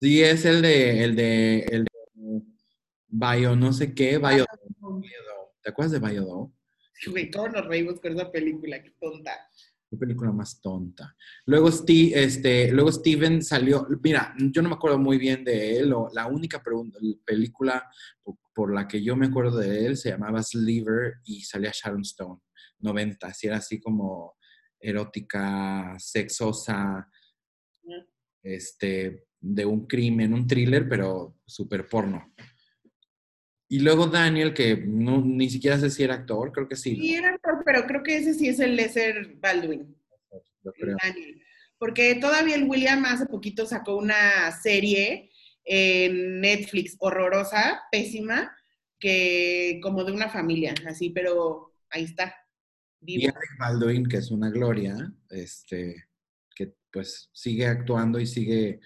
Sí, es el de, el de, el de Bio, no sé qué, Bio. ¿Te acuerdas de Bio Güey, cómo nos reímos con esa película, qué tonta. Qué película más tonta. Luego, Steve, este, luego Steven salió, mira, yo no me acuerdo muy bien de él, o la única película por, la que yo me acuerdo de él se llamaba Sliver y salía Sharon Stone, 90, así era así como erótica, sexosa, este, de un crimen, un thriller, pero súper porno. Y luego Daniel, que no, ni siquiera sé si era actor, creo que sí. Sí, era actor, pero creo que ese sí es el Lesser Baldwin. yo creo. Daniel. Porque todavía el William hace poquito sacó una serie en Netflix horrorosa, pésima, que como de una familia, así, pero ahí está. Y. Alec Baldwin, que es una gloria, este, que pues sigue actuando y sigue,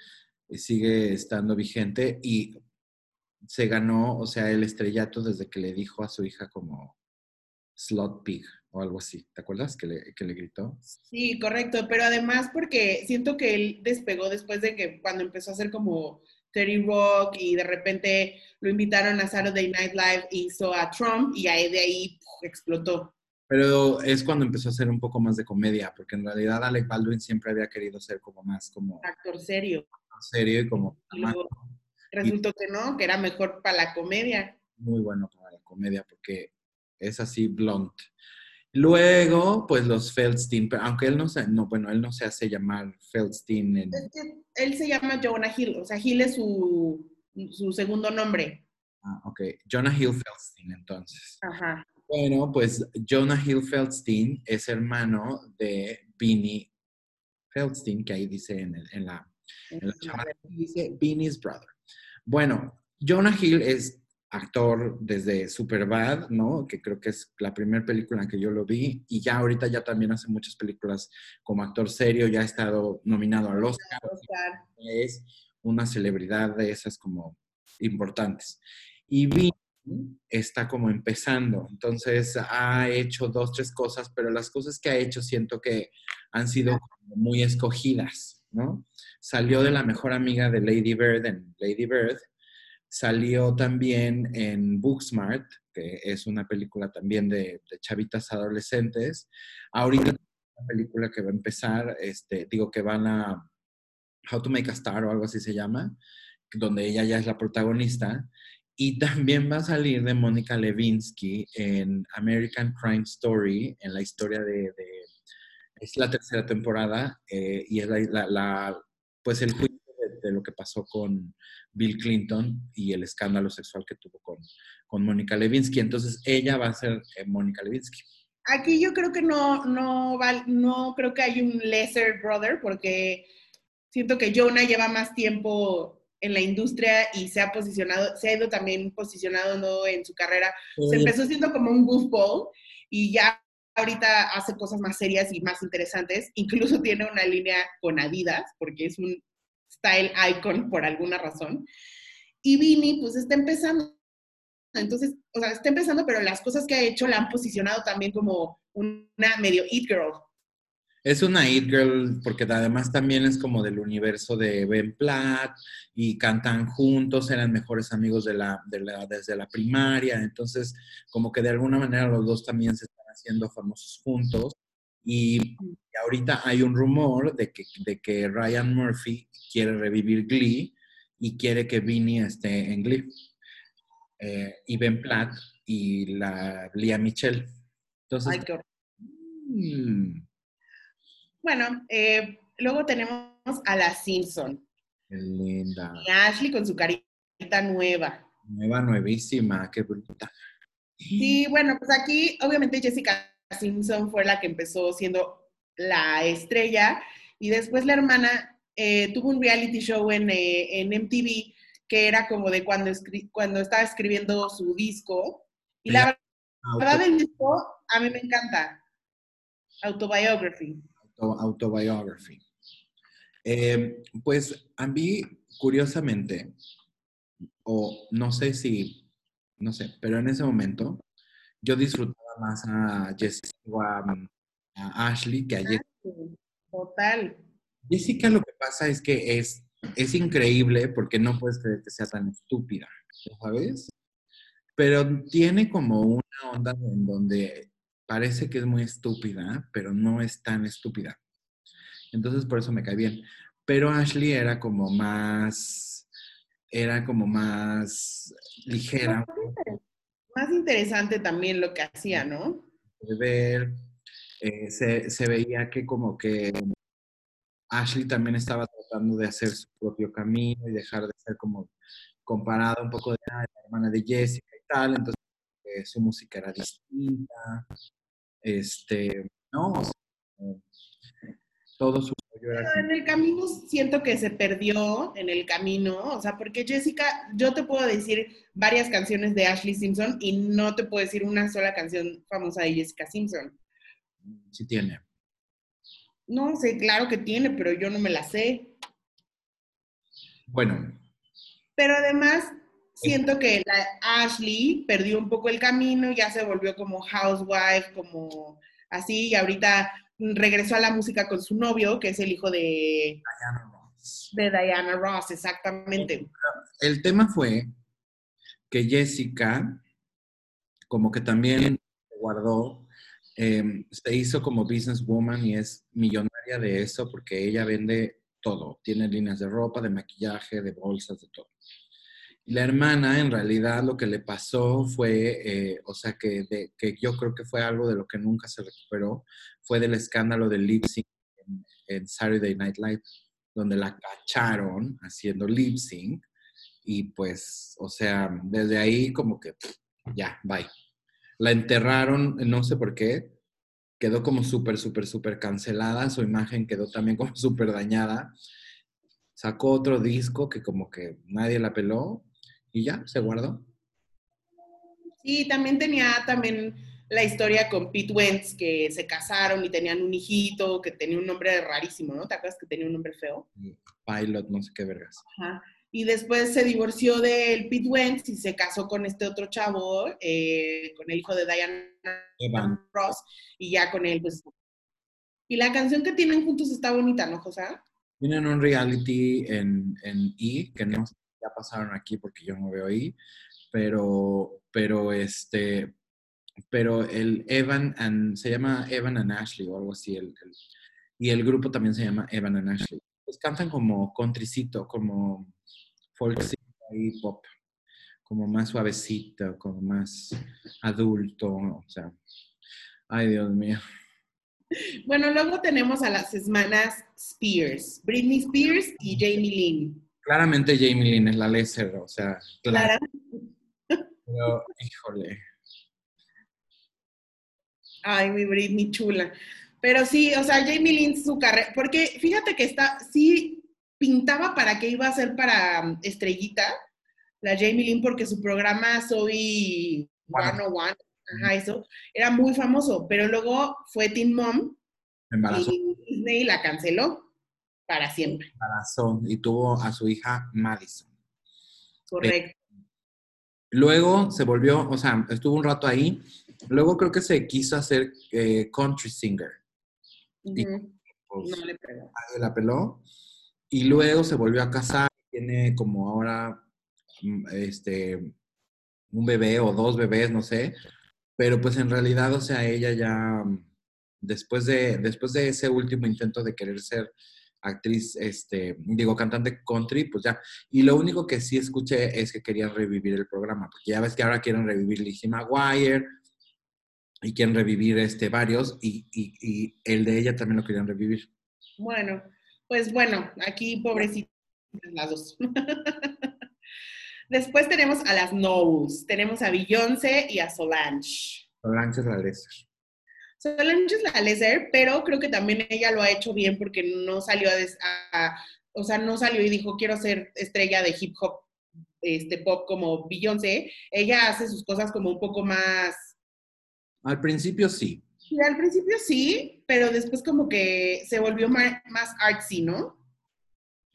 y sigue estando vigente y se ganó, o sea, el estrellato desde que le dijo a su hija como slot pig o algo así. ¿Te acuerdas que le, que le gritó? Sí, correcto, pero además porque siento que él despegó después de que cuando empezó a hacer como Terry Rock y de repente lo invitaron a Saturday Night Live, hizo a Trump y ahí de ahí puf, explotó. Pero es cuando empezó a hacer un poco más de comedia, porque en realidad Alec Baldwin siempre había querido ser como más como Actor serio. serio y como Y luego resultó que no, que era mejor para la comedia. muy bueno para la comedia porque es así blunt. Luego, pues los Feldstein, pero aunque él no se, no, bueno, él no se hace llamar Feldstein en, Es que él se llama Jonah Hill, o sea, Hill es su, su segundo nombre. ah, ok, Jonah Hill Feldstein entonces. Ajá. Bueno, pues Jonah Hill Feldstein es hermano de Beanie Feldstein, que ahí dice en, el- en la, en la dice brother. Bueno, Jonah Hill es actor desde Superbad, ¿no? Que creo que es la primera película en que yo lo vi y ya ahorita ya también hace muchas películas como actor serio, ya ha estado nominado al Oscar, Oscar. es una celebridad de esas como importantes. Y Vin está como empezando, entonces ha hecho dos, tres cosas, pero las cosas que ha hecho siento que han sido muy escogidas, ¿no? Salió de la mejor amiga de Lady Bird en Lady Bird, salió también en Booksmart, que es una película también de, chavitas adolescentes. Ahorita una película que va a empezar, este, digo que van a How to Make a Star o algo así se llama, donde ella ya es la protagonista. Y también va a salir de Mónica Levinsky en American Crime Story, en la historia de, es la tercera temporada eh, y es la, pues el de, lo que pasó con Bill Clinton y el escándalo sexual que tuvo con, con Mónica Levinsky. Entonces ella va a ser eh, Mónica Levinsky. Aquí yo creo que no, no, no creo que hay un lesser brother porque siento que Jonah lleva más tiempo en la industria y se ha posicionado, se ha ido también posicionando en su carrera. Se empezó siendo como un goofball y ya ahorita hace cosas más serias y más interesantes. Incluso tiene una línea con Adidas porque es un style icon por alguna razón. Y Vini pues está empezando. Entonces, o sea, está empezando, pero las cosas que ha hecho la han posicionado también como una medio it girl. Es una It Girl porque además también es como del universo de Ben Platt y cantan juntos, eran mejores amigos de la, de la- desde la primaria, entonces como que de alguna manera los dos también se están haciendo famosos juntos y, y ahorita hay un rumor de que, de que Ryan Murphy quiere revivir Glee y quiere que Vinny esté en Glee Eh, y Ben Platt y la Lea Michelle. Entonces, Ay, qué horror. mm, Bueno, eh, luego tenemos a la Simpson. qué linda. Y Ashley con su carita nueva. Nueva, nuevísima, qué bruta. Sí, bueno, pues aquí obviamente Jessica Simpson fue la que empezó siendo la estrella y después la hermana eh, tuvo un reality show en, eh, en MTV que era como de cuando, escri- cuando estaba escribiendo su disco. Y la verdad del disco a mí me encanta. Autobiography. Auto- autobiography. Eh, pues a mí, curiosamente, o no sé si, no sé, pero en ese momento yo disfrutaba más a Jessica o a, a Ashley que a Jessica. Total. Jessica lo que pasa es que es, es increíble porque no puedes creer que sea tan estúpida, ¿sabes? Pero tiene como una onda en donde parece que es muy estúpida, pero no es tan estúpida. Entonces por eso me cae bien. Pero Ashley era como más, era como más ligera Más interesante también lo que hacía, ¿no? ver. Eh, se, se veía que como que Ashley también estaba tratando de hacer su propio camino y dejar de ser como comparada un poco de "Ay, la hermana de Jessica y tal, entonces eh, su música era distinta, este, ¿no? O sea, todo su en el camino siento que se perdió en el camino, o sea, porque Jessica, yo te puedo decir varias canciones de Ashley Simpson y no te puedo decir una sola canción famosa de Jessica Simpson. sí tiene. No sé, claro que tiene, pero yo no me la sé. Bueno, Pero además siento que la Ashley perdió un poco el camino, ya se volvió como housewife, como así, y ahorita regresó a la música con su novio, que es el hijo de, Diana Ross. de Diana Ross, exactamente. el tema fue que Jessica, como que también guardó, eh, se hizo como businesswoman y es millonaria de eso porque ella vende todo. Tiene líneas de ropa, de maquillaje, de bolsas, de todo. Y la hermana, en realidad, lo que le pasó fue, eh, o sea, que, que yo creo que fue algo de lo que nunca se recuperó, fue del escándalo del lip sync en, Saturday Night Live, donde la cacharon haciendo lip sync y pues, o sea, desde ahí como que ya, bye. La enterraron, no sé por qué, quedó como súper, súper, súper cancelada, su imagen quedó también como súper dañada. Sacó otro disco que como que nadie la peló y ya, se guardó. Sí, también tenía también la historia con Pete Wentz, que se casaron y tenían un hijito, que tenía un nombre rarísimo, ¿no? ¿Te acuerdas que tenía un nombre feo? Pilot, no sé qué vergas. Ajá. Y después se divorció del Pete Wentz y se casó con este otro chavo, eh, con el hijo de Diana Evan. Ross, y ya con él, pues. Y la canción que tienen juntos está bonita, ¿no, José? Tienen un reality en, en E, que no sé pasaron aquí porque yo no veo ahí, pero, pero este, pero el Evan and, se llama Evan and Ashley o algo así, el, el- y el grupo también se llama Evan and Ashley. Pues cantan como countrycito, como folkcito y pop, como más suavecito, como más adulto, o sea, ay Dios mío. Bueno, luego tenemos a las hermanas Spears, Britney Spears y Jamie Lynn. Claramente Jamie Lynn es la lesser, o sea, claro, pero híjole. Ay, mi Britney chula. Pero sí, o sea, Jamie Lynn su carrera, porque fíjate que está, sí pintaba para que iba a ser para um, Estrellita, la Jamie Lynn, porque su programa Soy Bueno. 101, ajá, eso, era muy famoso, pero luego fue Teen Mom embarazó, y Disney la canceló para siempre, y tuvo a su hija Madison. correcto. Luego se volvió, o sea, estuvo un rato ahí. Luego creo que se quiso hacer eh, country singer. y- Ujú, Pues, No le pegó. la peló. Y luego se volvió a casar. Tiene como ahora mm, este, un bebé o dos bebés, no sé. Pero pues en realidad, o sea, ella ya, mm, después de, después de ese último intento de querer ser actriz, este, digo, cantante country, pues ya. Y lo único que sí escuché es que querían revivir el programa, porque ya ves que ahora quieren revivir Lizzie McGuire y quieren revivir este, varios, y, y- y el de ella también lo querían revivir. Bueno, pues bueno, aquí pobrecitas las dos. Después tenemos a las Knowles. Tenemos a Beyoncé y a Solange. Solange es la lesser. Solange es la lesser, pero creo que también ella lo ha hecho bien porque no salió a, a- o sea, no salió y dijo quiero ser estrella de hip hop, este pop como Beyoncé. Ella hace sus cosas como un poco más Al principio sí. y al principio sí, pero después como que se volvió más artsy, ¿no?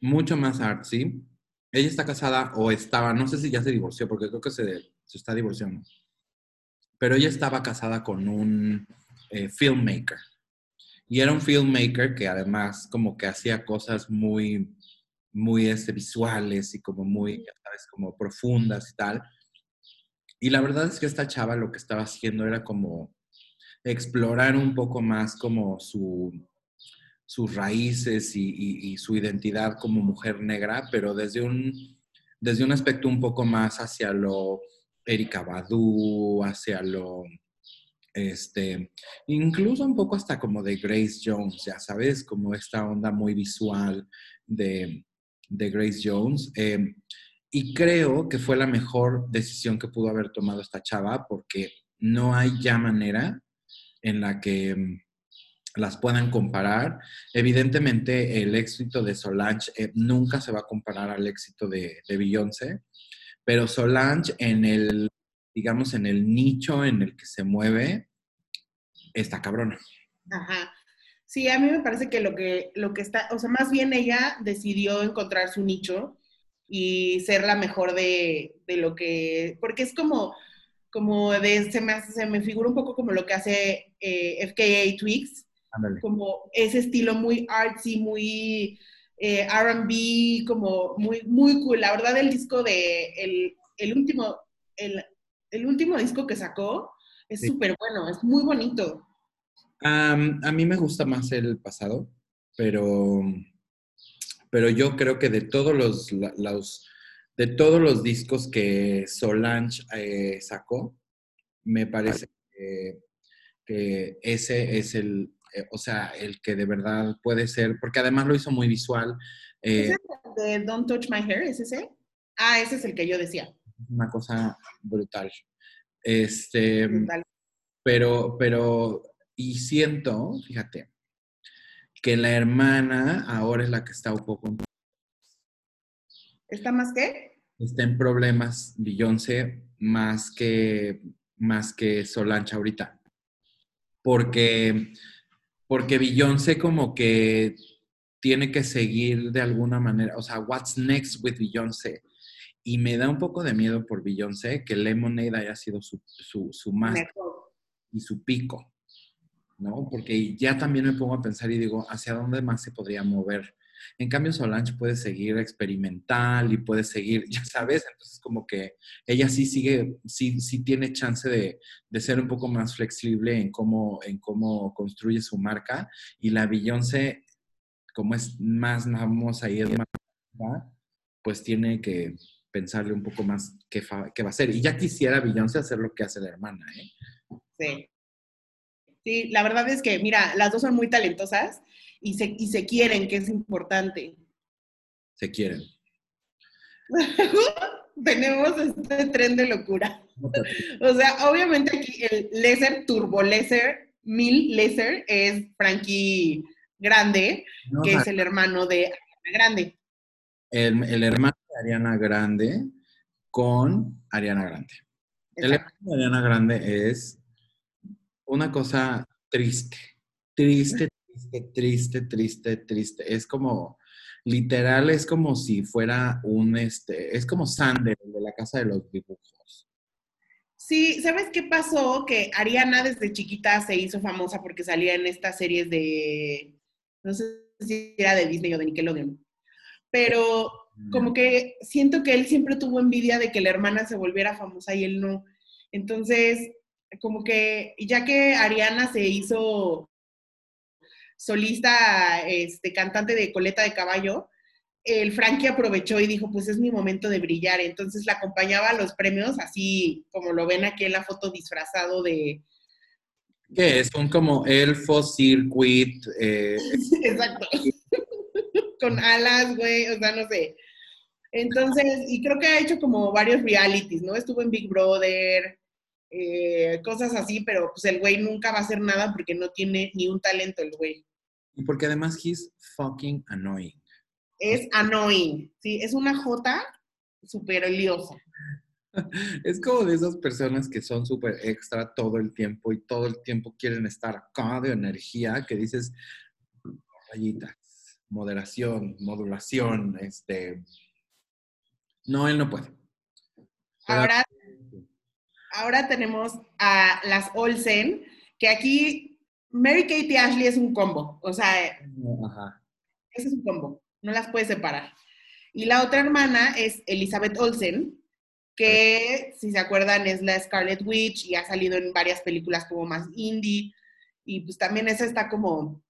mucho más artsy. Ella está casada o estaba, no sé si ya se divorció, porque creo que se, se está divorciando. Pero ella estaba casada con un eh, filmmaker. Y era un filmmaker que además como que hacía cosas muy, muy este, visuales y como muy, ya sabes, como profundas y tal. Y la verdad es que esta chava lo que estaba haciendo era como explorar un poco más como su, sus raíces y, y- y su identidad como mujer negra, pero desde un, desde un aspecto un poco más hacia lo Erika Badu, hacia lo, este, incluso un poco hasta como de Grace Jones, ya sabes, como esta onda muy visual de, Grace Jones. Eh, y creo que fue la mejor decisión que pudo haber tomado esta chava porque no hay ya manera en la que mm, las puedan comparar. Evidentemente, el éxito de Solange eh, nunca se va a comparar al éxito de Beyoncé, pero Solange en el, digamos, en el nicho en el que se mueve, está cabrona. Ajá. Sí, a mí me parece que lo que, lo que está, o sea, más bien ella decidió encontrar su nicho y ser la mejor de, de lo que, porque es como, como de, se me, hace- se me figura un poco como lo que hace eh, FKA Twigs, como ese estilo muy artsy, muy eh, R&B, como muy, muy cool. La verdad, el disco de, el, el último, el, el último disco que sacó es Sí. súper bueno, es muy bonito. Am, a mí me gusta más el pasado, pero, pero yo creo que de todos los, de todos los discos que Solange eh, sacó, me parece que, que ese es el, eh, o sea, el que de verdad puede ser, porque además lo hizo muy visual. eh, ¿Ese es el de Don't Touch My Hair? ¿Es ese? Ah, ese es el que yo decía. Una cosa brutal. Este, Brutal. pero, pero, y siento, fíjate, que la hermana ahora es la que está un poco, ¿Está más qué? está en problemas, Beyoncé, más que, más que Solange ahorita. Porque, porque Beyoncé como que tiene que seguir de alguna manera, o sea, what's next with Beyoncé? Y me da un poco de miedo por Beyoncé que Lemonade haya sido su, su, su más Mejor. y su pico, ¿no? Porque ya también me pongo a pensar y digo, ¿hacia dónde más se podría mover En cambio, Solange puede seguir experimental y puede seguir, ya sabes, entonces como que ella sí sigue, sí, sí tiene chance de, de ser un poco más flexible en cómo, en cómo construye su marca. Y la Beyoncé, como es más famosa y es más, pues tiene que pensarle un poco más qué, va a hacer. Y ya quisiera Beyoncé hacer lo que hace la hermana, ¿eh? Sí. Sí, la verdad es que, mira, las dos son muy talentosas y se, y se quieren, que es importante. Se quieren. Tenemos este tren de locura. O sea, obviamente aquí el Lesser, Turbo Lesser, Mil Lesser es Frankie Grande, No, que es el hermano de Grande. el, el hermano Ariana Grande con Ariana Grande. El hermano de Ariana Grande es una cosa triste, triste, triste, triste, triste, triste. Es como, literal, es como si fuera un, este, es como Sander, de la casa de los dibujos. Sí, ¿sabes qué pasó? Que Ariana desde chiquita se hizo famosa porque salía en estas series de, no sé si era de Disney o de Nickelodeon, pero como que siento que él siempre tuvo envidia de que la hermana se volviera famosa y él no. Entonces, como que ya que Ariana se hizo solista, este, cantante de coleta de caballo, el Frankie aprovechó y dijo, pues es mi momento de brillar. Entonces la acompañaba a los premios, así como lo ven aquí en la foto disfrazado de... Que es un como elfo, circuit, eh, Exacto. Con alas, güey, o sea, no sé. Entonces, y creo que ha hecho como varios realities, ¿no? Estuvo en Big Brother, eh, cosas así, pero pues el güey nunca va a hacer nada porque no tiene ni un talento el güey. y porque además he's fucking annoying. Es annoying, ¿sí? Es una jota súper liosa. Es como de esas personas que son súper extra todo el tiempo y todo el tiempo quieren estar acá de energía, que dices, rayitas, moderación, modulación, este... No, él no puede. Pero- Ahora, ahora tenemos a las Olsen, que aquí Mary Kate y Ashley es un combo, o sea, Ajá. ese es un combo, no las puedes separar. Y la otra hermana es Elizabeth Olsen, que si se acuerdan es la Scarlet Witch y ha salido en varias películas como más indie, y pues también esa está como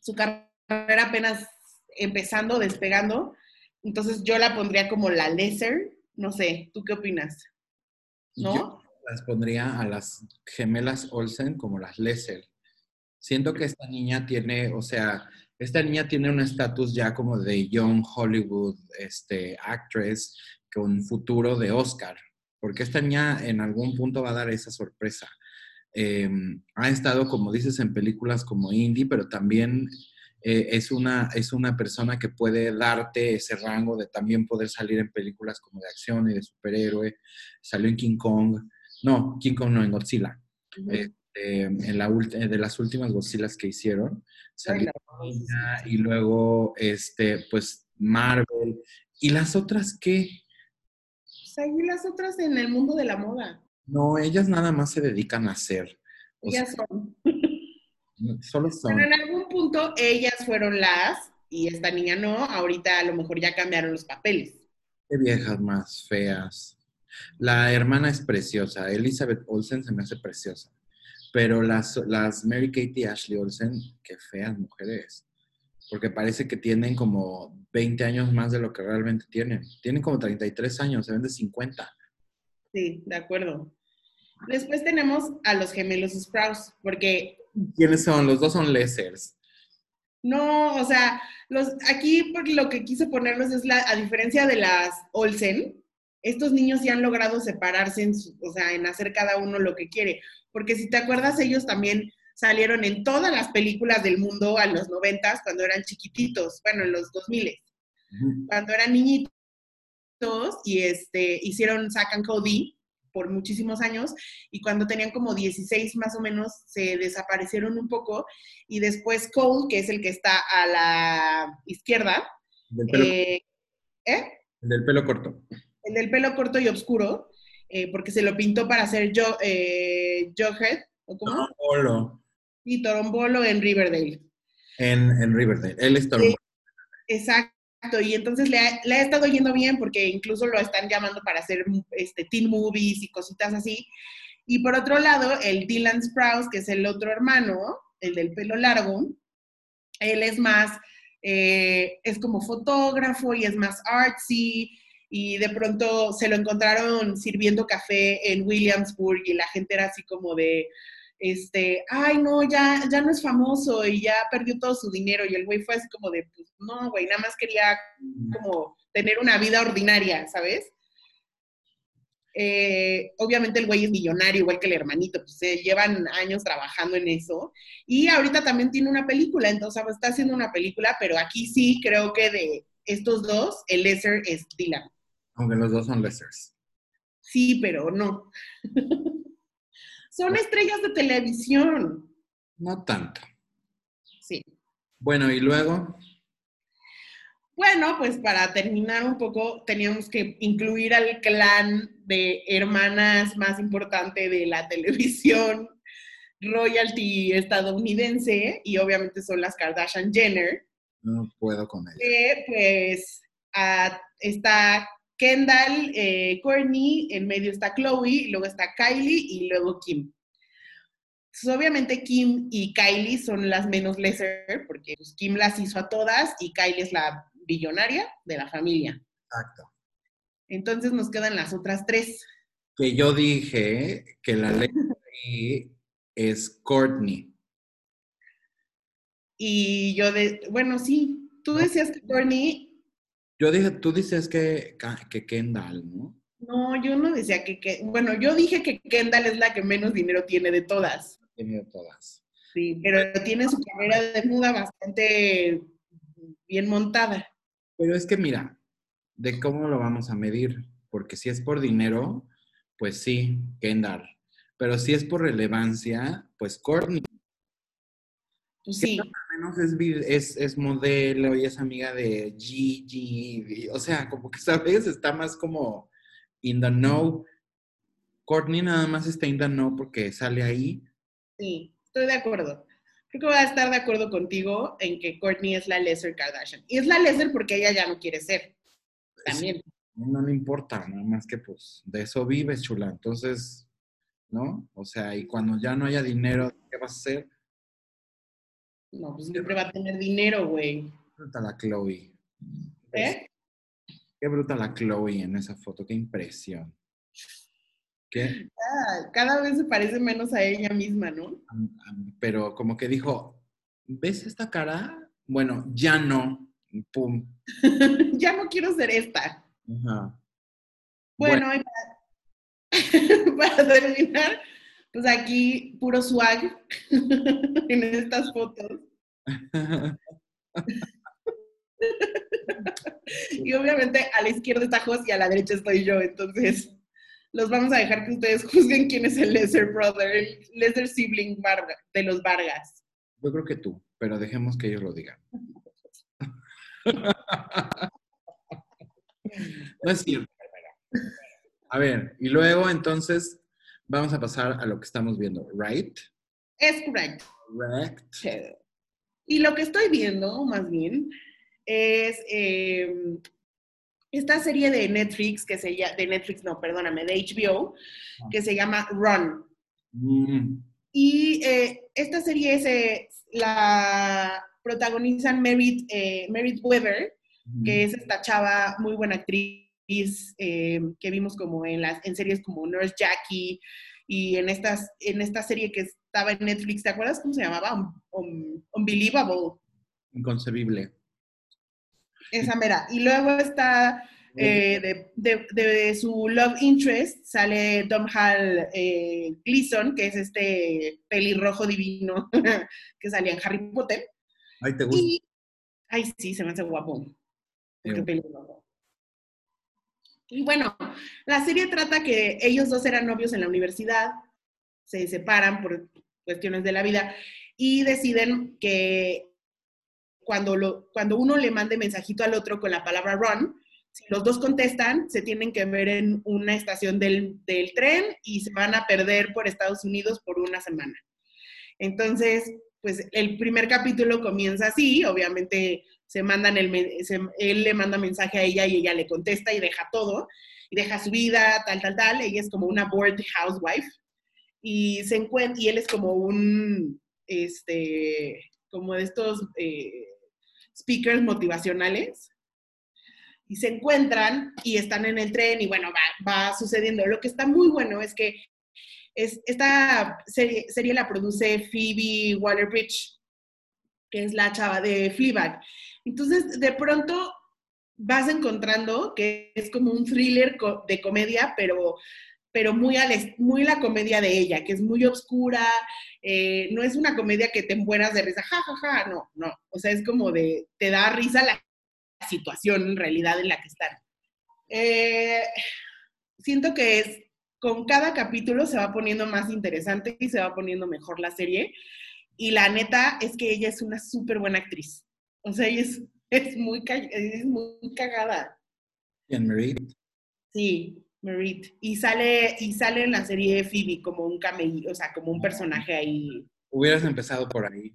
su carrera apenas empezando, despegando, entonces yo la pondría como la lesser, no sé, ¿tú qué opinas? ¿No? Las pondría a las gemelas Olsen como las Lesser. Siento que esta niña tiene, o sea, esta niña tiene un estatus ya como de young Hollywood este, actress con futuro de Oscar, porque esta niña en algún punto va a dar esa sorpresa. Eh, ha estado, como dices, en películas como indie, pero también eh, es, una, es una persona que puede darte ese rango de también poder salir en películas como de acción y de superhéroe. Salió en King Kong, no, King Kong no, en Godzilla. Eh, eh, en la eh, de las últimas Godzillas que hicieron, salió y luego, este, pues, Marvel. ¿Y las otras qué? Pues ahí las otras en el mundo de la moda. No, ellas nada más se dedican a hacer. O Ellas sea, son. Solo son. Pero en algún punto ellas fueron las y esta niña no. Ahorita a lo mejor ya cambiaron los papeles. Qué viejas más feas. La hermana es preciosa. Elizabeth Olsen se me hace preciosa. Pero las, las Mary Kate y Ashley Olsen, qué feas mujeres. Porque parece que tienen como 20 años más de lo que realmente tienen. Tienen como 33 años, se ven de 50. Sí, de acuerdo. Después tenemos a los gemelos Sprouse, porque ¿Quiénes son? Los dos son lessers. no, o sea, los, aquí por lo que quise ponerlos es la, a diferencia de las Olsen, estos niños ya han logrado separarse, en su- o sea, en hacer cada uno lo que quiere. Porque si te acuerdas, ellos también salieron en todas las películas del mundo a los noventas cuando eran chiquititos, bueno, en los 2000 cuando eran niñitos y este, hicieron and Cody por muchísimos años y cuando tenían como 16 más o menos se desaparecieron un poco y después Cole, que es el que está a la izquierda, Del pelo, eh, ¿eh? del pelo corto. el del pelo corto y oscuro, eh, porque se lo pintó para hacer yo, eh, Jughead, ¿o cómo? Polo. Y Torombolo en Riverdale. En, en Riverdale. Él es Sí. Torombolo. Exacto, y entonces le ha, le estado yendo bien porque incluso lo están llamando para hacer este, teen movies y cositas así. Y por otro lado, el Dylan Sprouse, que es el otro hermano, el del pelo largo, él es más, eh, es como fotógrafo y es más artsy, y de pronto se lo encontraron sirviendo café en Williamsburg y la gente era así como de, este, ay, no, ya, ya no es famoso y ya perdió todo su dinero. Y el güey fue así como de, pues no, güey, nada más quería como tener una vida ordinaria, ¿sabes? Eh, obviamente el güey es millonario, igual que el hermanito, pues se llevan años trabajando en eso. Y ahorita también tiene una película, entonces está haciendo una película, pero aquí sí creo que de estos dos, el lesser es Dylan. Aunque los dos son lessers. Sí, pero no. Son estrellas de televisión. No tanto. Sí. Bueno, y luego, Bueno, pues para terminar un poco, teníamos que incluir al clan de hermanas más importante de la televisión royalty estadounidense, y obviamente son las Kardashian Jenner, no puedo con ella. que pues ah, está Kendall, eh, Courtney, en medio está Chloe, luego está Kylie y luego Kim. Entonces, obviamente Kim y Kylie son las menos lesser, porque pues, Kim las hizo a todas y Kylie es la billonaria de la familia. Exacto. Entonces nos quedan las otras tres. Que yo dije que la ley es Courtney. Y yo, de, bueno, sí, tú decías que Courtney, Yo dije, tú dices que, que Kendall, ¿no? no, yo no decía que, que, bueno, yo dije que Kendall es la que menos dinero tiene de todas. Tiene todas. Sí, pero tiene su carrera de muda bastante bien montada. Pero es que mira, de cómo lo vamos a medir, porque si es por dinero, pues sí, Kendall. Pero si es por relevancia, pues Courtney. Pues sí, menos es, vi- es, es modelo y es amiga de Gigi. O sea, como que, ¿sabes? Está más como in the know. Courtney nada más está in the know porque sale ahí. sí, estoy de acuerdo. Creo que voy a estar de acuerdo contigo en que Courtney es la lesser Kardashian. Y es la lesser porque ella ya no quiere ser. También. No le importa, nada más que pues de eso vives, chula. Entonces, ¿no? O sea, y cuando ya no haya dinero, ¿qué vas a hacer? No, pues siempre va a tener dinero, güey. Bruta la Chloe. ¿Eh? Qué bruta la Chloe en esa foto, qué impresión. ¿Qué? Ah, cada vez se parece menos a ella misma, ¿no? Pero como que dijo, ¿ves esta cara? Bueno, ya no. Pum. ya no quiero ser esta. Ajá. Bueno, para terminar, pues aquí puro swag en estas fotos. Y obviamente a la izquierda está Jos y a la derecha estoy yo. Entonces, los vamos a dejar que ustedes juzguen quién es el lesser brother, el lesser sibling Varga- de los Vargas. Yo creo que tú, pero dejemos que ellos lo digan. No es cierto. A ver, y luego entonces vamos a pasar a lo que estamos viendo, ¿right? Es correcto. Correct. Y lo que estoy viendo, más bien, es eh, esta serie de Netflix que se llama, de Netflix, no, perdóname, de HBO, que se llama Run. Mm, Y eh, esta serie se la protagonizan Merit, eh, mm. que es esta chava muy buena actriz eh, que vimos como en las en series como Nurse Jackie y en estas en esta serie que estaba en Netflix, ¿te acuerdas cómo se llamaba? Un- un- Unbelievable, Inconcebible. esa mera. Y luego está eh, de, de- de su love interest sale Dom Hall eh, Gleason, que es este pelirrojo divino que salía en Harry Potter. Ay, ¿te gusta? Y, ay, sí, se me hace guapo. Qué pelirrojo. Y bueno, la serie trata que ellos dos eran novios en la universidad, se separan por cuestiones de la vida y deciden que cuando, lo, cuando uno le mande mensajito al otro con la palabra run, si los dos contestan, se tienen que ver en una estación del, del tren y se van a perder por Estados Unidos por una semana. Entonces, pues el primer capítulo comienza así, obviamente se mandan el, se- él le manda mensaje a ella y ella le contesta y deja todo, y deja su vida, tal, tal, tal. Ella es como una bored housewife y se encuentra, y él es como un, este, como de estos eh, speakers motivacionales. Y se encuentran y están en el tren y bueno, va, va sucediendo. Lo que está muy bueno es que es, esta serie, serie la produce Phoebe Waller-Bridge, que es la chava de Fleabag. Entonces, de pronto vas encontrando que es como un thriller de comedia, pero, pero muy, al la comedia de ella, que es muy oscura, eh, no es una comedia que te embuenas de risa, ja, ja, ja, no, no. O sea, es como de, te da risa la situación en realidad en la que están. Eh, siento que es, con cada capítulo se va poniendo más interesante y se va poniendo mejor la serie. Y la neta es que ella es una súper buena actriz. O sea, ella es, es, muy, es muy cagada. Bien, Merit. Sí, Merit. Y sale, y sale en la serie de Phoebe como un cameo, o sea, como un personaje ahí. Hubieras empezado por ahí.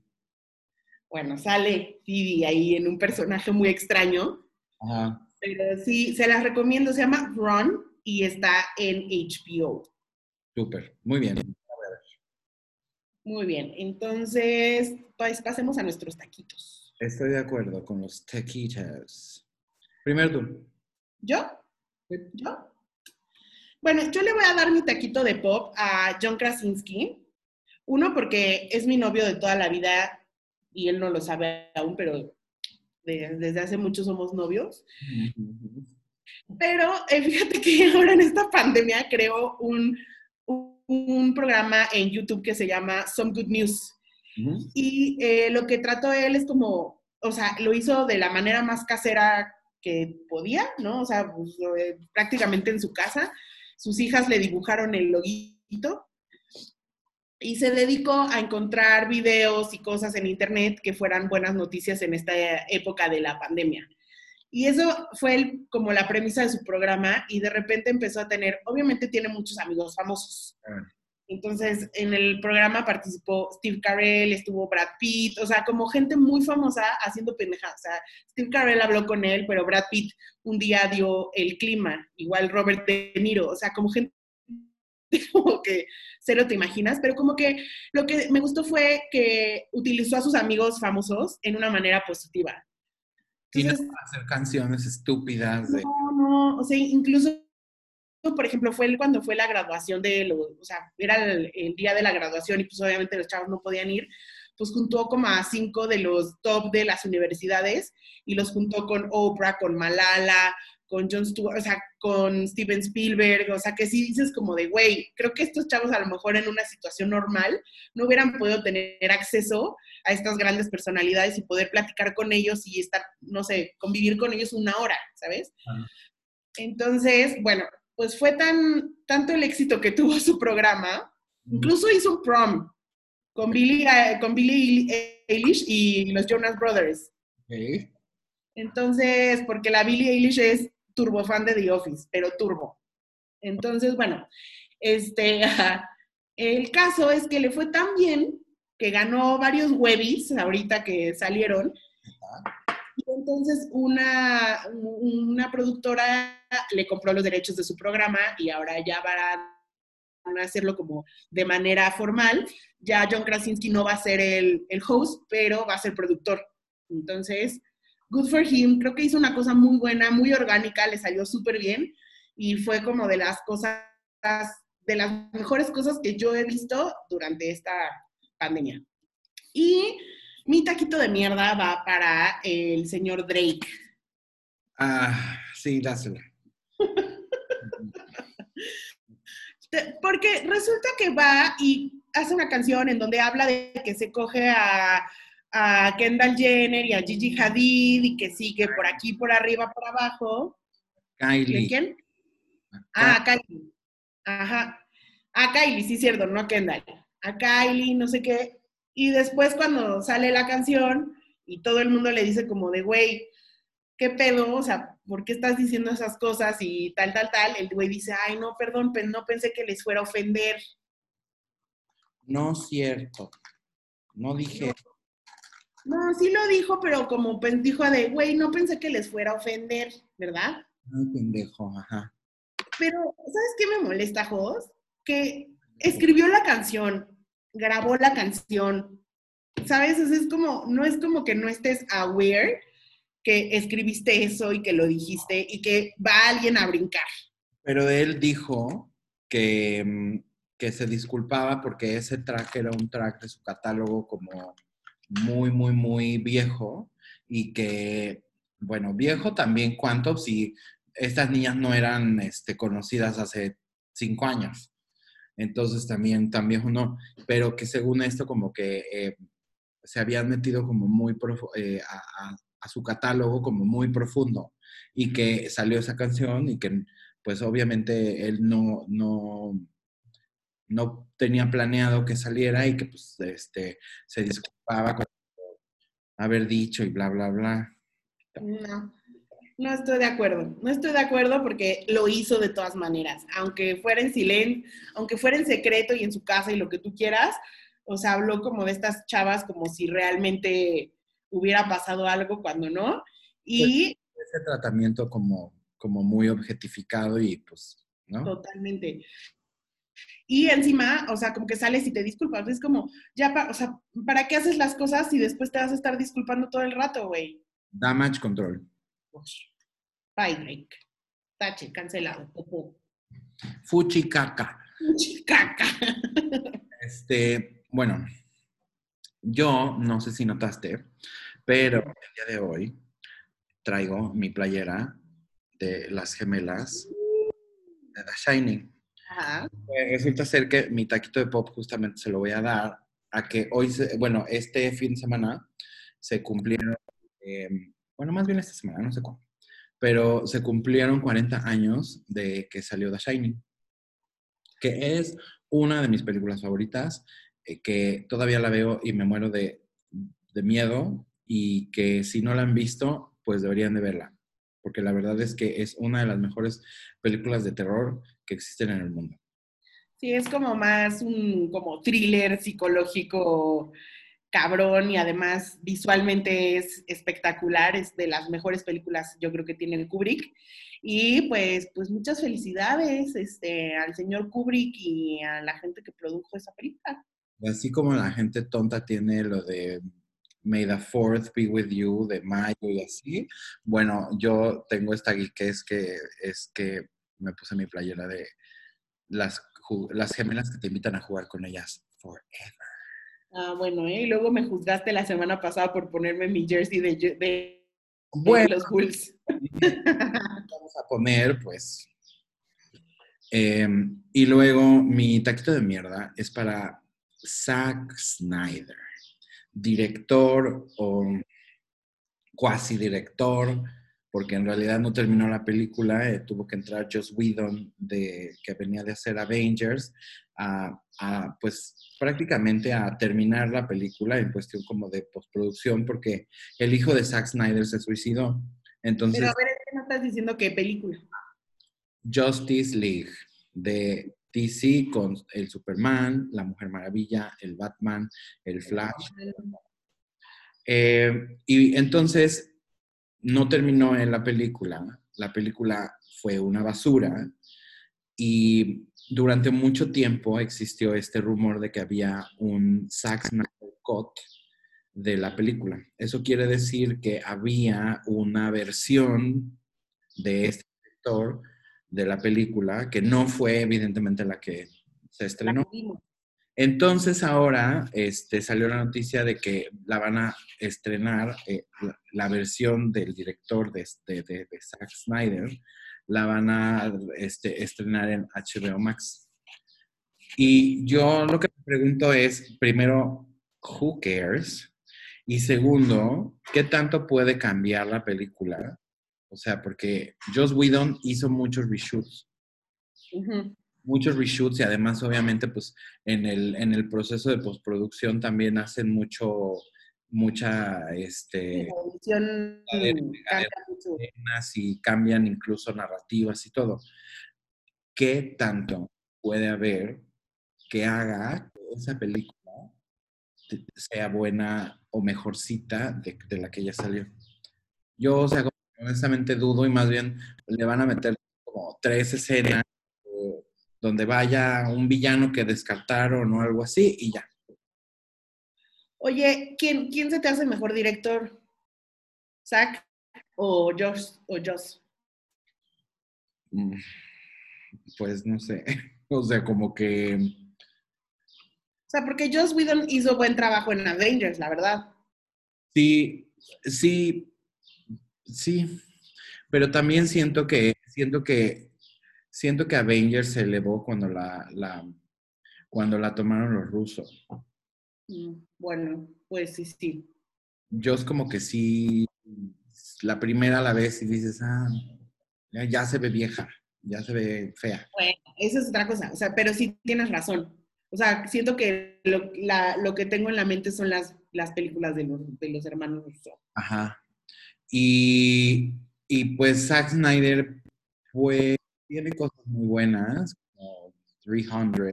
Bueno, sale Phoebe ahí en un personaje muy extraño. Ajá. Pero sí, se las recomiendo. Se llama Run y está en HBO. Súper. Muy bien. Muy bien. Entonces, pues pasemos a nuestros taquitos. Estoy de acuerdo con los taquitos. Primero tú. ¿Yo? ¿Yo? Bueno, yo le voy a dar mi taquito de pop a John Krasinski. Uno, porque es mi novio de toda la vida y él no lo sabe aún, pero de- desde hace mucho somos novios. Pero eh, fíjate que ahora en esta pandemia creo un, un, un programa en YouTube que se llama Some Good News. Ujú. Y eh, lo que trató él es como, o sea, lo hizo de la manera más casera que podía, ¿no? O sea, pues, eh, prácticamente en su casa. Sus hijas le dibujaron el loguito y se dedicó a encontrar videos y cosas en internet que fueran buenas noticias en esta época de la pandemia. Y eso fue el- como la premisa de su programa y de repente empezó a tener, obviamente tiene muchos amigos famosos. Ah. Entonces, en el programa participó Steve Carell, estuvo Brad Pitt, o sea, como gente muy famosa haciendo pendejadas. O sea, Steve Carell habló con él, pero Brad Pitt un día dio el clima, igual Robert De Niro, o sea, como gente como que cero te imaginas, pero como que lo que me gustó fue que utilizó a sus amigos famosos en una manera positiva. Y no Entonces, hacer canciones estúpidas de... no, no, o sea, incluso, por ejemplo, fue cuando fue la graduación de los, o sea, era el, el día de la graduación y pues obviamente los chavos no podían ir, pues juntó como a cinco de los top de las universidades y los juntó con Oprah, con Malala, con Jon Stewart, o sea, con Steven Spielberg, o sea, que sí dices como de, güey, creo que estos chavos a lo mejor en una situación normal no hubieran podido tener acceso a estas grandes personalidades y poder platicar con ellos y estar, no sé, convivir con ellos una hora, ¿sabes? Entonces, bueno, pues fue tan, tanto el éxito que tuvo su programa, incluso hizo un prom con Billie, con Billie Eilish y los Jonas Brothers. Entonces, porque la Billie Eilish es turbo fan de The Office, pero turbo. Entonces, bueno, este, el caso es que le fue tan bien que ganó varios webbies ahorita que salieron. Y entonces una, una productora le compró los derechos de su programa y ahora ya van a hacerlo como de manera formal. Ya John Krasinski no va a ser el, el host, pero va a ser productor. Entonces, good for him. Creo que hizo una cosa muy buena, muy orgánica, le salió súper bien y fue como de las cosas, de las mejores cosas que yo he visto durante esta pandemia. Y mi taquito de mierda va para el señor Drake. Ah, sí, dásela. Porque resulta que va y hace una canción en donde habla de que se coge a, a Kendall Jenner y a Gigi Hadid y que sigue por aquí, por arriba, por abajo. ¿De Kylie. quién? Ah, a Kylie. Ajá. A Kylie, sí, cierto, no a Kendall. A Kylie, no sé qué. Y después cuando sale la canción y todo el mundo le dice como de, güey, ¿qué pedo? O sea, ¿por qué estás diciendo esas cosas y tal, tal, tal? El güey dice, ay, no, perdón, pe- no pensé que les fuera a ofender. No cierto. No dije. No, sí lo dijo, pero como dijo de, güey, no pensé que les fuera a ofender, ¿verdad? Ay, pendejo, ajá. Pero, ¿sabes qué me molesta, Jos? Que escribió la canción, grabó la canción, ¿sabes? Es como, no es como que no estés aware que escribiste eso y que lo dijiste y que va alguien a brincar. Pero él dijo que, mm, que se disculpaba porque ese track era un track de su catálogo como muy, muy, muy viejo y que, bueno, viejo también cuánto si estas niñas no eran este, conocidas hace cinco años. Entonces también, también uno, pero que según esto como que eh, se habían metido como muy eh, a, a- su catálogo como muy profundo y que salió esa canción y que pues obviamente él no, no, no tenía planeado que saliera y que pues este, se disculpaba con haber dicho y bla, bla, bla. No, no estoy de acuerdo. No estoy de acuerdo porque lo hizo de todas maneras. Aunque fuera en silencio, aunque fuera en secreto y en su casa y lo que tú quieras, o sea, habló como de estas chavas como si realmente hubiera pasado algo cuando no. Y Ese tratamiento como, como muy objetificado y pues, ¿no? totalmente. Y encima, o sea, como que sales y te disculpas. Es como, ya, pa- o sea, ¿para qué haces las cosas si después te vas a estar disculpando todo el rato, güey? Damage control. Bye, Drake. Tache, cancelado. Popó. Fuchi caca. Caca. Este, bueno, yo no sé si notaste, pero el día de hoy traigo mi playera de las gemelas de The Shining. Ajá. Pues resulta ser que mi taquito de pop justamente se lo voy a dar a que hoy, se- bueno, este fin de semana se cumplieron, eh, bueno, más bien esta semana, no sé cuándo, pero se cumplieron 40 años de que salió The Shining, que es una de mis películas favoritas, eh, que todavía la veo y me muero de, de miedo y que si no la han visto, pues deberían de verla, porque la verdad es que es una de las mejores películas de terror que existen en el mundo. Sí, es como más un como thriller psicológico cabrón y además visualmente es espectacular, es de las mejores películas yo creo que tiene Kubrick. Y pues, pues muchas felicidades este, al señor Kubrick y a la gente que produjo esa película. Así como la gente tonta tiene lo de May the Fourth be with you de mayo y así, bueno, yo tengo esta que que es que me puse mi playera de las, las gemelas que te invitan a jugar con ellas forever. Ah, bueno, ¿eh? y luego me juzgaste la semana pasada por ponerme mi jersey de, de- de Bueno, los Bulls. vamos a poner, pues. eh, y luego mi taquito de mierda es para Zack Snyder, director o cuasi director, porque en realidad no terminó la película, eh, tuvo que entrar Joss Whedon, de, que venía de hacer Avengers, a, a, pues prácticamente a terminar la película en cuestión como de postproducción, porque el hijo de Zack Snyder se suicidó. Entonces, Pero a ver, es que no estás diciendo qué película. Justice League de DC con el Superman, la Mujer Maravilla, el Batman, el Flash. Eh, y entonces no terminó en la película. La película fue una basura y durante mucho tiempo existió este rumor de que había un Zack Snyder de la película. Eso quiere decir que había una versión de este director de la película que no fue evidentemente la que se estrenó. Entonces ahora este, salió la noticia de que la van a estrenar, eh, la, versión del director de, de, Zack Snyder, la van a este, estrenar en HBO Max. Y yo lo que me pregunto es, primero, ¿who cares? Y segundo, ¿qué tanto puede cambiar la película? O sea, porque Joss Whedon hizo muchos reshoots. Muchos reshoots y además obviamente pues en el, en el proceso de postproducción también hacen mucho mucha este y cambian incluso narrativas y todo qué tanto puede haber que haga que esa película sea buena o mejorcita de, de la que ya salió. Yo, o sea, honestamente dudo y más bien le van a meter como tres escenas donde vaya un villano que descartaron o algo así y ya. Oye, ¿quién, ¿quién se te hace mejor director? ¿Zack o Josh? O Joss? Mm, Pues no sé, o sea, como que... O sea, porque Joss Whedon hizo buen trabajo en Avengers, la verdad. Sí, sí, sí, pero también siento que, siento que, siento que Avengers se elevó cuando la, la, cuando la tomaron los rusos. Mm, Bueno, pues sí, sí. Yo es como que sí, la primera la ves y dices, ah, ya, se ve vieja, ya se ve fea. Bueno, eso es otra cosa. O sea, pero sí tienes razón. O sea, siento que lo, la- lo que tengo en la mente son las, las películas de los, de los hermanos Russo. Ajá. Y, y pues Zack Snyder, pues, tiene cosas muy buenas, como 300,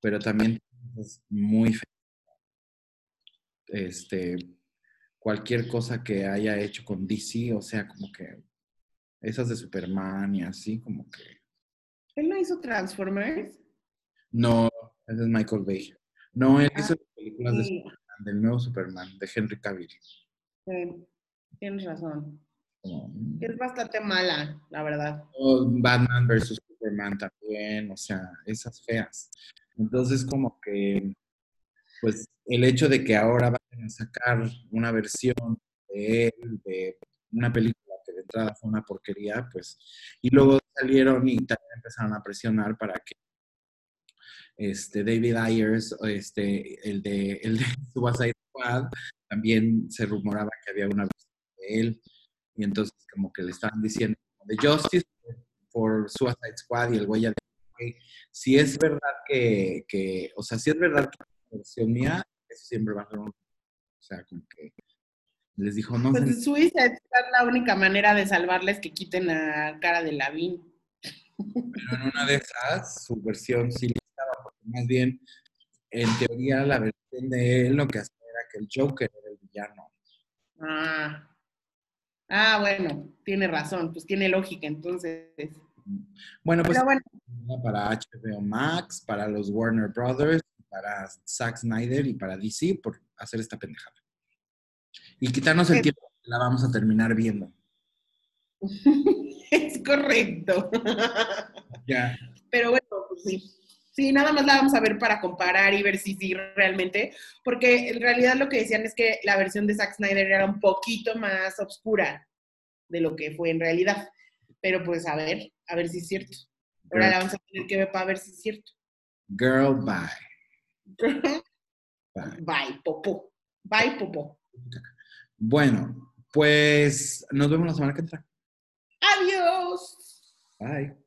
pero también tiene cosas muy. Este, cualquier cosa que haya hecho con DC, o sea, como que esas de Superman y así, como que... ¿Él no hizo Transformers? No, ese es Michael Bay. No, él Ah, hizo películas de Superman, del nuevo Superman, de Henry Cavill. sí, tienes razón. Como, Es bastante mala, la verdad. Batman versus Superman también, o sea, esas feas. Entonces, como que, pues, el hecho de que ahora vayan a sacar una versión de él, de una película que de entrada fue una porquería, pues, y luego salieron y también empezaron a presionar para que este David Ayers, este, el de, el de Suicide Squad, también se rumoraba que había una versión de él, y entonces como que le estaban diciendo de Justice por Suicide Squad y el güey ya dijo, "Ok, si es verdad que, que, o sea, si es verdad que una versión mía, eso siempre va a ser un, o sea, como que les dijo, no, se- Pues Suicide Squad, la única manera de salvarles que quiten a cara de Lavín. pero en una de esas, su versión sí estaba, porque más bien, en teoría, la versión de él lo que hacía era que el Joker era el villano. Ah. Ah, bueno, tiene razón, pues tiene lógica, entonces. Bueno, pues bueno, para HBO Max, para los Warner Brothers, para Zack Snyder y para DC por hacer esta pendejada. Y quitarnos el tiempo, que la vamos a terminar viendo. es correcto. Ya. Pero bueno, pues sí. Sí, nada más la vamos a ver para comparar y ver si sí realmente, porque en realidad lo que decían es que la versión de Zack Snyder era un poquito más oscura de lo que fue en realidad. Pero pues a ver, a ver si es cierto. Ahora la vamos a tener que ver para ver si es cierto. Girl, bye. Bye. Bye, popó. Bye, popó. Bueno, pues nos vemos la semana que entra. Adiós. Bye.